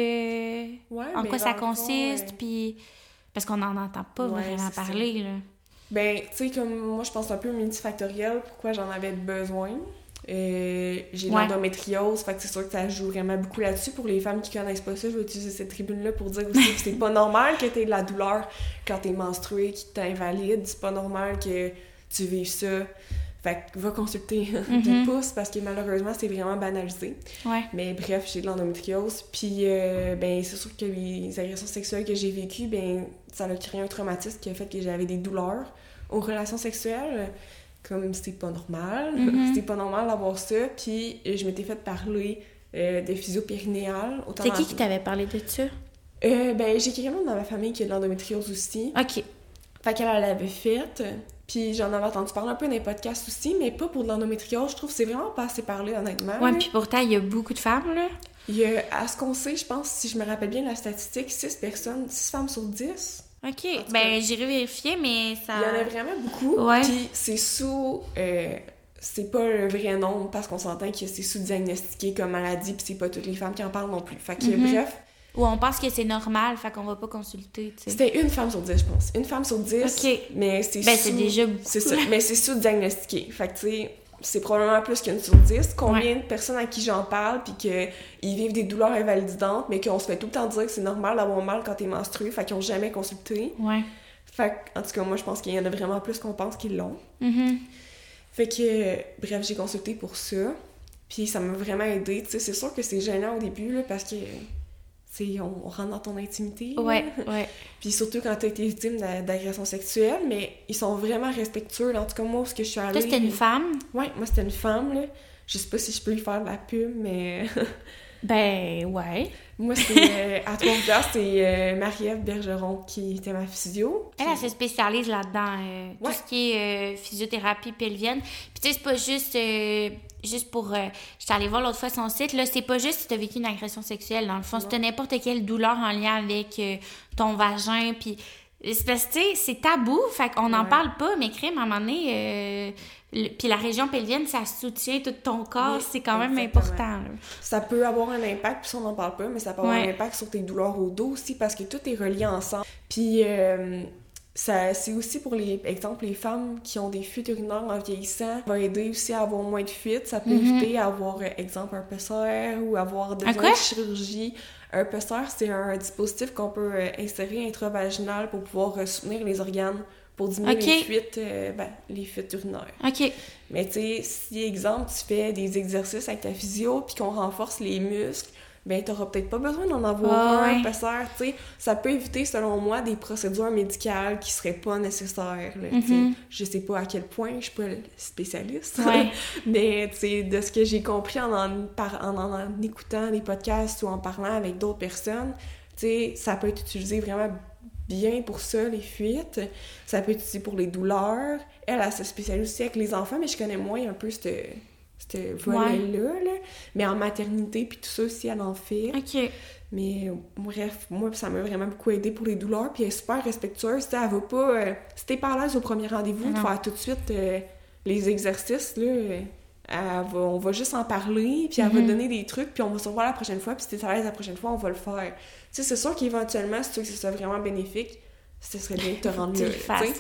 Speaker 6: Ouais,
Speaker 1: en quoi ça consiste, puis parce qu'on n'en entend pas
Speaker 6: Ouais,
Speaker 1: vraiment
Speaker 6: ça.
Speaker 1: parler là.
Speaker 6: Ben, tu sais, comme moi, je pense un peu multifactoriel, pourquoi j'en avais besoin. Euh, j'ai
Speaker 1: Ouais.
Speaker 6: l'endométriose, fait que c'est sûr que ça joue vraiment beaucoup là-dessus. Pour les femmes qui connaissent pas ça, je vais utiliser cette tribune-là pour dire aussi que c'est pas normal que t'aies de la douleur quand t'es menstruée, qui t'invalide. C'est pas normal que tu vives ça. Fait que va consulter
Speaker 1: Mhm.
Speaker 6: des pouces parce que malheureusement, c'est vraiment banalisé.
Speaker 1: Ouais.
Speaker 6: Mais bref, j'ai de l'endométriose. Puis, euh, ben, c'est sûr que les agressions sexuelles que j'ai vécues, ben, ça a créé un traumatisme qui a fait que j'avais des douleurs aux relations sexuelles. Comme c'est pas normal.
Speaker 1: Mhm.
Speaker 6: C'était pas normal d'avoir ça. Puis, je m'étais fait parler euh, de physio-périnéale.
Speaker 1: C'est qui qui t'avait parlé de ça?
Speaker 6: Euh, ben, j'ai quelqu'un dans ma famille qui a de l'endométriose aussi.
Speaker 1: OK.
Speaker 6: Fait qu'elle elle l'avait faite. Puis j'en avais entendu parler un peu dans les podcasts aussi, mais pas pour de l'endométriose. Je trouve que c'est vraiment pas assez parlé, honnêtement.
Speaker 1: Ouais, puis pourtant, il y a beaucoup de femmes, là.
Speaker 6: Il y a, à ce qu'on sait, je pense, si je me rappelle bien la statistique, 6 personnes, 6 femmes sur 10.
Speaker 1: OK. Ben, j'irai vérifier, mais ça...
Speaker 6: Il y en a vraiment beaucoup.
Speaker 1: Ouais.
Speaker 6: Puis c'est sous. euh, c'est pas le vrai nombre parce qu'on s'entend que c'est sous-diagnostiqué comme maladie, puis c'est pas toutes les femmes qui en parlent non plus. Fait que
Speaker 1: Mhm.
Speaker 6: bref,
Speaker 1: Ou on pense que c'est normal, fait qu'on va pas consulter, tu sais.
Speaker 6: c'était une femme sur 10, je pense. Une femme sur 10.
Speaker 1: Ok.
Speaker 6: Mais c'est
Speaker 1: Ben,
Speaker 6: sous-
Speaker 1: c'est déjà beaucoup.
Speaker 6: C'est ça. Mais c'est sous-diagnostiqué. Fait que tu sais. C'est probablement plus qu'une sur 10. Combien de personnes à qui j'en parle, puis qu'ils vivent des douleurs invalidantes, mais qu'on se fait tout le temps dire que c'est normal d'avoir mal quand t'es menstruée, fait qu'ils ont jamais consulté.
Speaker 1: Ouais.
Speaker 6: Fait que, en tout cas, moi, je pense qu'il y en a vraiment plus qu'on pense qu'ils l'ont.
Speaker 1: Mhm.
Speaker 6: Fait que, bref, j'ai consulté pour ça. Puis ça m'a vraiment aidé. Tu sais, c'est sûr que c'est gênant au début, là, parce que, sais, on, on rentre dans ton intimité.
Speaker 1: Ouais, ouais.
Speaker 6: Puis surtout quand t'as été victime d'a- d'agression sexuelle, mais ils sont vraiment respectueux. là. En tout cas, moi, est-ce que je suis allée...
Speaker 1: Toi, c'était une femme?
Speaker 6: Ouais, moi, c'était une femme, là. Je sais pas si je peux lui faire de la pub, mais...
Speaker 1: Ben, ouais.
Speaker 6: moi, c'est... euh, à Trois-Rivières, c'est euh, Marie-Ève Bergeron qui était ma physio.
Speaker 1: Elle, elle se spécialise là-dedans, euh,
Speaker 6: Ouais.
Speaker 1: tout ce qui est euh, physiothérapie pelvienne. Puis tu sais, c'est pas juste, euh, juste pour... euh, J'étais allée voir l'autre fois son site, là, c'est pas juste si t'as vécu une agression sexuelle, dans le fond. C'est n'importe quelle douleur en lien avec euh, ton vagin, puis... Tu c'est tabou, fait qu'on n'en
Speaker 6: Ouais.
Speaker 1: parle pas, mais crime, à un moment donné... euh, le- puis la région pelvienne, ça soutient tout ton corps,
Speaker 6: Oui,
Speaker 1: c'est quand même important. là.
Speaker 6: Ça peut avoir un impact, puis ça, on n'en parle pas, mais ça peut avoir
Speaker 1: Ouais.
Speaker 6: un impact sur tes douleurs au dos aussi, parce que tout est relié ensemble. Puis, euh, ça, c'est aussi pour les, exemple, les femmes qui ont des fuites urinaires en vieillissant, ça va aider aussi à avoir moins de fuites. Ça peut
Speaker 1: Mhm.
Speaker 6: éviter à avoir, euh, exemple, un PCR ou avoir besoin
Speaker 1: quoi?
Speaker 6: Un PCR, c'est un dispositif qu'on peut euh, insérer intravaginal pour pouvoir euh, soutenir les organes, pour diminuer les fuites, euh, ben, les fuites urinaires.
Speaker 1: OK.
Speaker 6: Mais tu sais, si, exemple, tu fais des exercices avec ta physio puis qu'on renforce les muscles, ben t'auras peut-être pas besoin d'en avoir
Speaker 1: Ah
Speaker 6: un,
Speaker 1: ouais.
Speaker 6: PCR, tu sais. Ça peut éviter, selon moi, des procédures médicales qui seraient pas nécessaires, là, sais.
Speaker 1: Mhm.
Speaker 6: Je sais pas à quel point, je suis pas spécialiste,
Speaker 1: Ouais.
Speaker 6: mais tu sais, de ce que j'ai compris en en, par- en en- écoutant des podcasts ou en parlant avec d'autres personnes, tu sais, ça peut être utilisé vraiment bien pour ça, les fuites. Ça peut être utilisé pour les douleurs. Elle, elle se spécialise aussi avec les enfants, mais je connais moins un peu ce volet-là. là. Mais en maternité, puis tout ça aussi, elle en fait.
Speaker 1: OK.
Speaker 6: Mais bref, moi, ça m'a vraiment beaucoup aidé pour les douleurs. Puis elle est super respectueuse. tu sais, Elle va pas... euh, si t'es pas à l'aise au premier rendez-vous, de faire tout de suite euh, les exercices, là... euh, elle va- on va juste en parler, puis elle va
Speaker 1: Mhm.
Speaker 6: donner des trucs, puis on va se revoir la prochaine fois, puis si t'es à l'aise la prochaine fois, on va le faire. Tu sais, c'est sûr qu'éventuellement, si tu veux que ce soit vraiment bénéfique, ce serait bien de te rendre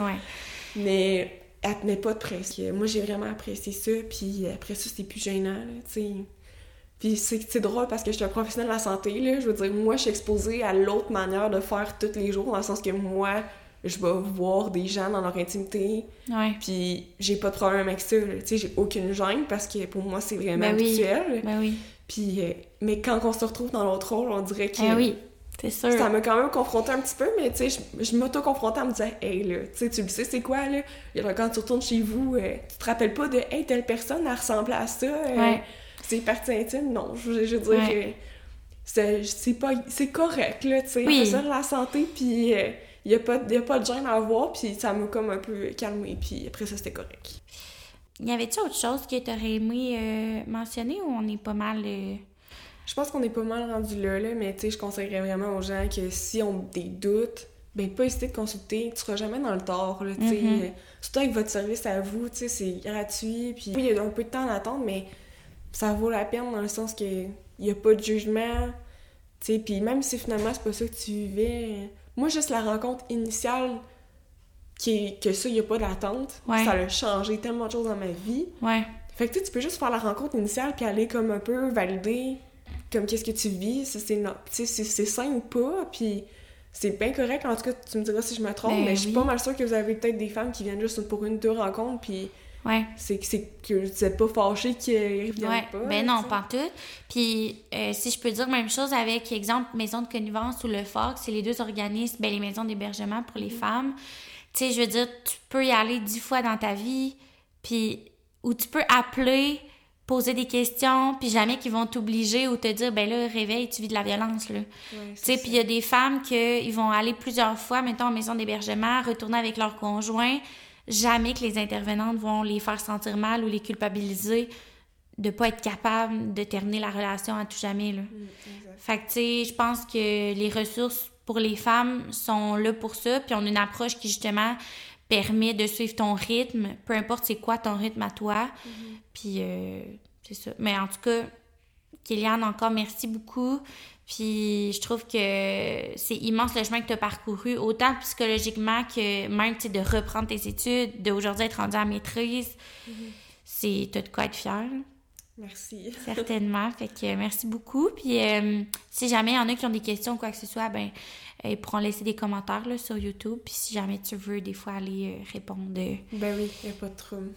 Speaker 1: ouais.
Speaker 6: Mais elle te met pas de pression. Moi, j'ai vraiment apprécié ça, puis après ça, c'était plus gênant, tu sais. Puis c'est c'est drôle parce que je suis un professionnel de la santé, là. Je veux dire, moi, je suis exposée à l'autre manière de faire tous les jours, dans le sens que moi, je vais voir des gens dans leur intimité,
Speaker 1: Ouais.
Speaker 6: puis j'ai pas de problème avec ça. Tu sais, j'ai aucune gêne parce que pour moi, c'est vraiment
Speaker 1: Ben oui.
Speaker 6: habituel.
Speaker 1: Ben oui.
Speaker 6: Puis, euh, mais quand on se retrouve dans l'autre rôle, on dirait que...
Speaker 1: Ah oui, c'est sûr?
Speaker 6: Ça m'a quand même confronté un petit peu, mais tu sais, je, je m'auto-confrontais en me disant, hey là, tu sais, tu le sais, c'est quoi là? Quand tu retournes chez vous, euh, tu te rappelles pas de, hey, telle personne, elle ressemblait à ça, euh,
Speaker 1: Ouais.
Speaker 6: c'est partie intime? Non, je, je veux dire,
Speaker 1: Ouais.
Speaker 6: euh, c'est pas, c'est correct là, tu sais,
Speaker 1: Oui.
Speaker 6: ça de la santé, puis il y, a pas, y a pas de gêne à avoir, puis ça m'a comme un peu calmé, puis après ça, c'était correct.
Speaker 1: Y avait-tu autre chose que t'aurais aimé euh, mentionner ou on est pas mal.
Speaker 6: Je pense qu'on est pas mal rendu là, là mais tu sais, je conseillerais vraiment aux gens que si on des doutes, ben pas hésiter de consulter. Tu seras jamais dans le tort, là, tu sais.
Speaker 1: Mhm.
Speaker 6: Euh, Surtout avec votre service à vous, tu sais, c'est gratuit. Puis oui, il y a un peu de temps d'attente, mais ça vaut la peine dans le sens que il y a pas de jugement. Tu sais, puis même si finalement c'est pas ça que tu vivais, moi juste la rencontre initiale qui est, que ça, il y a pas d'attente,
Speaker 1: Ouais.
Speaker 6: ça a changé tellement de choses dans ma vie.
Speaker 1: Ouais.
Speaker 6: Fait que tu sais, tu peux juste faire la rencontre initiale puis aller comme un peu valider comme qu'est-ce que tu vis, si c'est sain ou pas, puis c'est bien correct. En tout cas, tu me diras si je me trompe,
Speaker 1: Ben
Speaker 6: mais je suis
Speaker 1: oui.
Speaker 6: pas mal sûre que vous avez peut-être des femmes qui viennent juste pour une deux rencontres, puis
Speaker 1: Ouais.
Speaker 6: c'est que vous êtes pas fâchés qu'ils reviennent
Speaker 1: Ouais,
Speaker 6: pas.
Speaker 1: ben non, pas tout. Puis, euh, si je peux dire même chose avec, exemple, Maison de connivence ou le FOC, c'est les deux organismes, ben, les maisons d'hébergement pour les femmes. Tu sais, je veux dire, tu peux y aller dix fois dans ta vie, puis, ou tu peux appeler, poser des questions, puis jamais qu'ils vont t'obliger ou te dire, ben là, réveille, tu vis de la violence, là. Tu sais, puis il y a des femmes qui ils vont aller plusieurs fois, mettons, en maison d'hébergement, retourner avec leur conjoint. Jamais que les intervenantes vont les faire sentir mal ou les culpabiliser de pas être capables de terminer la relation à tout jamais, là.
Speaker 6: Mm.
Speaker 1: Fait que, tu sais, je pense que les ressources pour les femmes sont là pour ça, puis on a une approche qui, justement, permet de suivre ton rythme, peu importe c'est quoi ton rythme à toi. Puis, euh, c'est ça. Mais en tout cas, Kéliane, encore merci beaucoup. Puis je trouve que c'est immense le chemin que tu as parcouru, autant psychologiquement que même de reprendre tes études, d'aujourd'hui être rendu à maîtrise. C'est t'as de quoi être fière,
Speaker 6: Merci.
Speaker 1: certainement. fait que euh, merci beaucoup. Puis euh, si jamais il y en a qui ont des questions ou quoi que ce soit, ben ils pourront laisser des commentaires là, sur YouTube. Puis si jamais tu veux des fois aller euh, répondre, euh,
Speaker 6: Ben oui, y a pas de trouble.